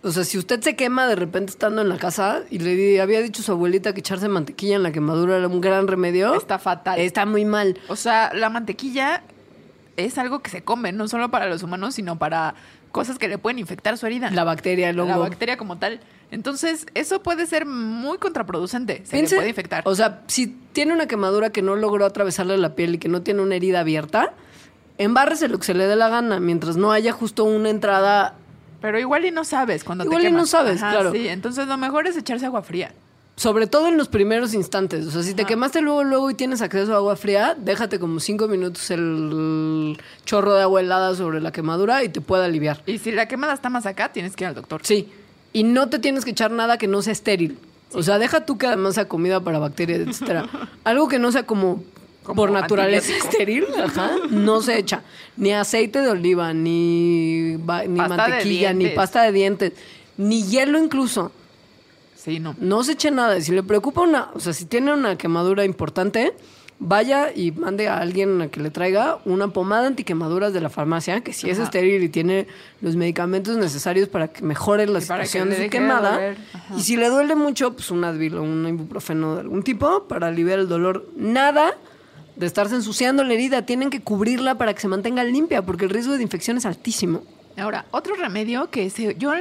o sea, si usted se quema de repente estando en la casa y le había dicho a su abuelita que echarse mantequilla en la quemadura era un gran remedio, Está fatal. está muy mal. O sea, la mantequilla es algo que se come, no solo para los humanos, sino para cosas que le pueden infectar su herida. La bacteria, el La bacteria como tal. Entonces, eso puede ser muy contraproducente. Se Piense- le puede infectar. O sea, si tiene una quemadura que no logró atravesarle la piel y que no tiene una herida abierta, embárrese lo que se le dé la gana, mientras no haya justo una entrada Pero igual y no sabes cuando Igual te y no sabes, claro. Sí, entonces lo mejor es echarse agua fría. Sobre todo en los primeros instantes. O sea, si te Ajá. quemaste luego, luego y tienes acceso a agua fría, déjate como cinco minutos el chorro de agua helada sobre la quemadura y te puede aliviar. Y si la quemada está más acá, tienes que ir al doctor. Sí. Y no te tienes que echar nada que no sea estéril. O sea, deja tú que además sea comida para bacterias, etcétera. Algo que no sea como, Como por naturaleza estéril, ajá, no se echa. Ni aceite de oliva, ni, ni Pasta mantequilla, ni pasta de dientes, ni hielo incluso. Sí, no. No se eche nada. Si le preocupa una, o sea, si tiene una quemadura importante, vaya y mande a alguien a que le traiga una pomada antiquemaduras de la farmacia, que si es estéril y tiene los medicamentos necesarios para que mejore la Y para que situación de su deje de quemada. Y si le duele mucho, pues un Advil o un ibuprofeno de algún tipo para aliviar el dolor. Nada de estarse ensuciando la herida. Tienen que cubrirla para que se mantenga limpia, porque el riesgo de infección es altísimo. Ahora, otro remedio que se, yo,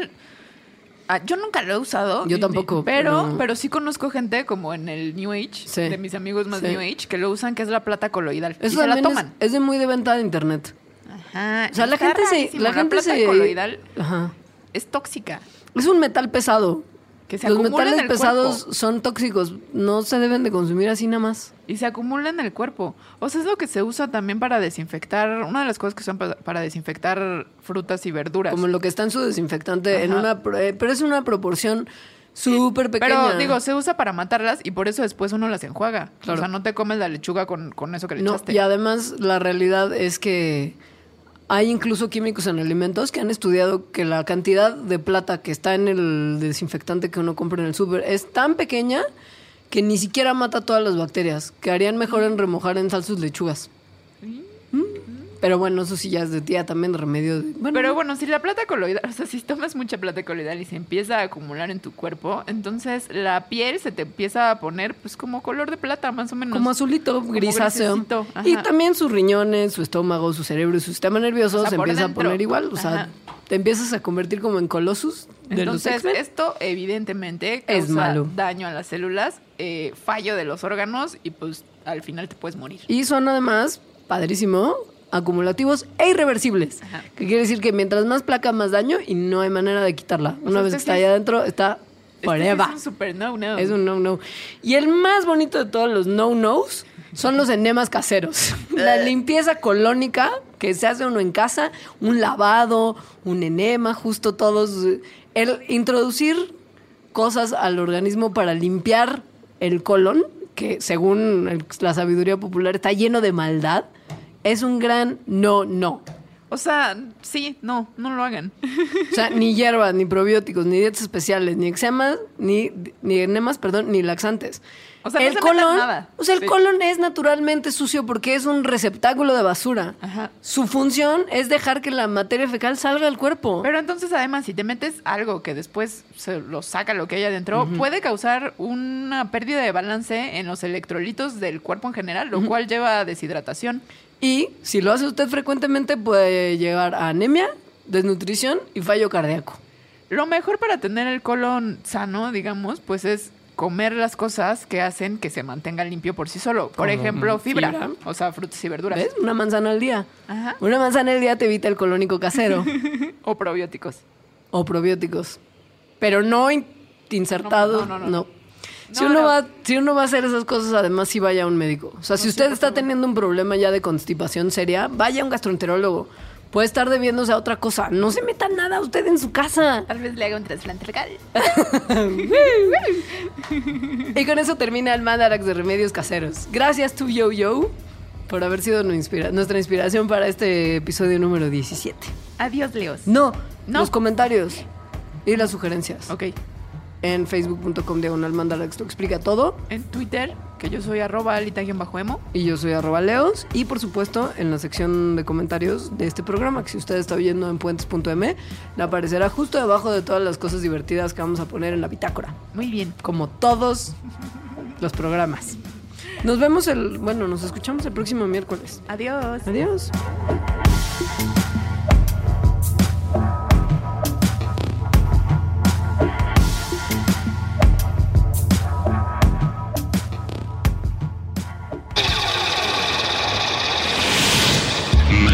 ah, yo nunca lo he usado. Yo tampoco, Pero, no. pero sí conozco gente como en el New Age, Sí. de mis amigos más Sí. New Age, que lo usan, que es la plata coloidal. y Eso se la es- toman. Es, de muy de venta de internet. Ajá. O sea, la gente se... rarísimo. La gente plata se... coloidal Ajá. es tóxica. Es un metal pesado. Que se Los acumula metales en el pesados cuerpo. son tóxicos. No se deben de consumir así nada más. Y se acumula en el cuerpo. O sea, es lo que se usa también para desinfectar. Una de las cosas que usan pa- para desinfectar frutas y verduras. Como lo que está en su desinfectante. En una, eh, pero es una proporción súper pequeña. Pero digo, se usa para matarlas y por eso después uno las enjuaga. Claro. O sea, no te comes la lechuga con, con eso que le No, echaste. y además la realidad es que hay incluso químicos en alimentos que han estudiado que la cantidad de plata que está en el desinfectante que uno compra en el súper es tan pequeña que ni siquiera mata todas las bacterias, que harían mejor en remojar en sal sus lechugas. Pero bueno, eso sí ya es de tía también remedio. de- bueno, Pero no. bueno, si la plata coloidal, o sea, si tomas mucha plata coloidal y se empieza a acumular en tu cuerpo, entonces la piel se te empieza a poner pues como color de plata, más o menos. Como azulito, Como grisáceo. Y también sus riñones, su estómago, su cerebro y su sistema nervioso O sea, se empieza a poner igual. O sea, Ajá. te empiezas a convertir como en Colossus de Entonces, esto evidentemente Es causa malo. daño a las células, eh, fallo de los órganos y pues al final te puedes morir. Y son además, padrísimo, acumulativos e irreversibles. Ajá. Que quiere decir que mientras más placa, más daño y no hay manera de quitarla. O Una sea, vez este que está es- adentro, está Este forever. es un super no, no. Es un no-no. Y el más bonito de todos los no-nos son los enemas caseros. La limpieza colónica que se hace uno en casa, un lavado, un enema, justo todos. El introducir cosas al organismo para limpiar el colon, que según el- la sabiduría popular está lleno de maldad, es un gran no-no. O sea, sí, no, no lo hagan. O sea, ni hierbas, ni probióticos, ni dietas especiales, ni eczemas, ni, ni enemas, perdón, ni laxantes. O sea, no el se metan colon, nada. o sea, el Sí. colon es naturalmente sucio porque es un receptáculo de basura. Ajá. Su función es dejar que la materia fecal salga del cuerpo. Pero entonces, además, si te metes algo que después se lo saca lo que hay adentro, puede causar una pérdida de balance en los electrolitos del cuerpo en general, lo cual lleva a deshidratación. Y si lo hace usted frecuentemente puede llevar a anemia, desnutrición y fallo cardíaco. Lo mejor para tener el colon sano, digamos, pues es comer las cosas que hacen que se mantenga limpio por sí solo. Por ejemplo, fibra, fibra. o sea, frutas y verduras. ¿Ves? Una manzana al día. Ajá. Una manzana al día te evita el colónico casero O probióticos. o probióticos. Pero no in- insertados, No, no. no, no, no. Si, No, uno no. Va, si uno va a hacer esas cosas, además sí vaya a un médico. O sea, si usted está teniendo un problema ya de constipación seria, vaya a un gastroenterólogo. Puede estar debiéndose a otra cosa. No se meta nada usted en su casa. Tal vez le haga un trasplante legal. Y con eso termina el Mandarax de Remedios Caseros. Gracias tu Yo Yo por haber sido nuestra inspiración para este episodio número 17. Adiós, Leos. No, No. los comentarios y las sugerencias. Ok. En facebook.com diagonal Mandarax lo explica todo. En Twitter, que yo soy arroba alita-emo. Y yo soy arroba leos. Y por supuesto, en la sección de comentarios de este programa, que si usted está oyendo en puentes.m, le aparecerá justo debajo de todas las cosas divertidas que vamos a poner en la bitácora. Muy bien. Como todos los programas. Nos vemos el. Bueno, nos escuchamos el próximo miércoles. Adiós. Adiós.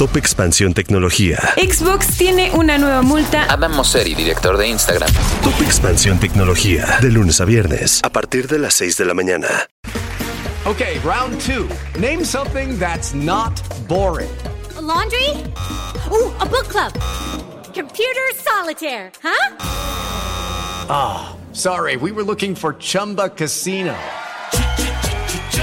Top Expansión Tecnología. Xbox tiene una nueva multa. Adam Mosseri, director de Instagram. Top Expansión Tecnología. De lunes a viernes, a partir de las 6 de la mañana. Okay, round two. Name something that's not boring. laundry? Ooh, a book club. Computer solitaire, huh? Ah, sorry, we were looking for Chumba Casino.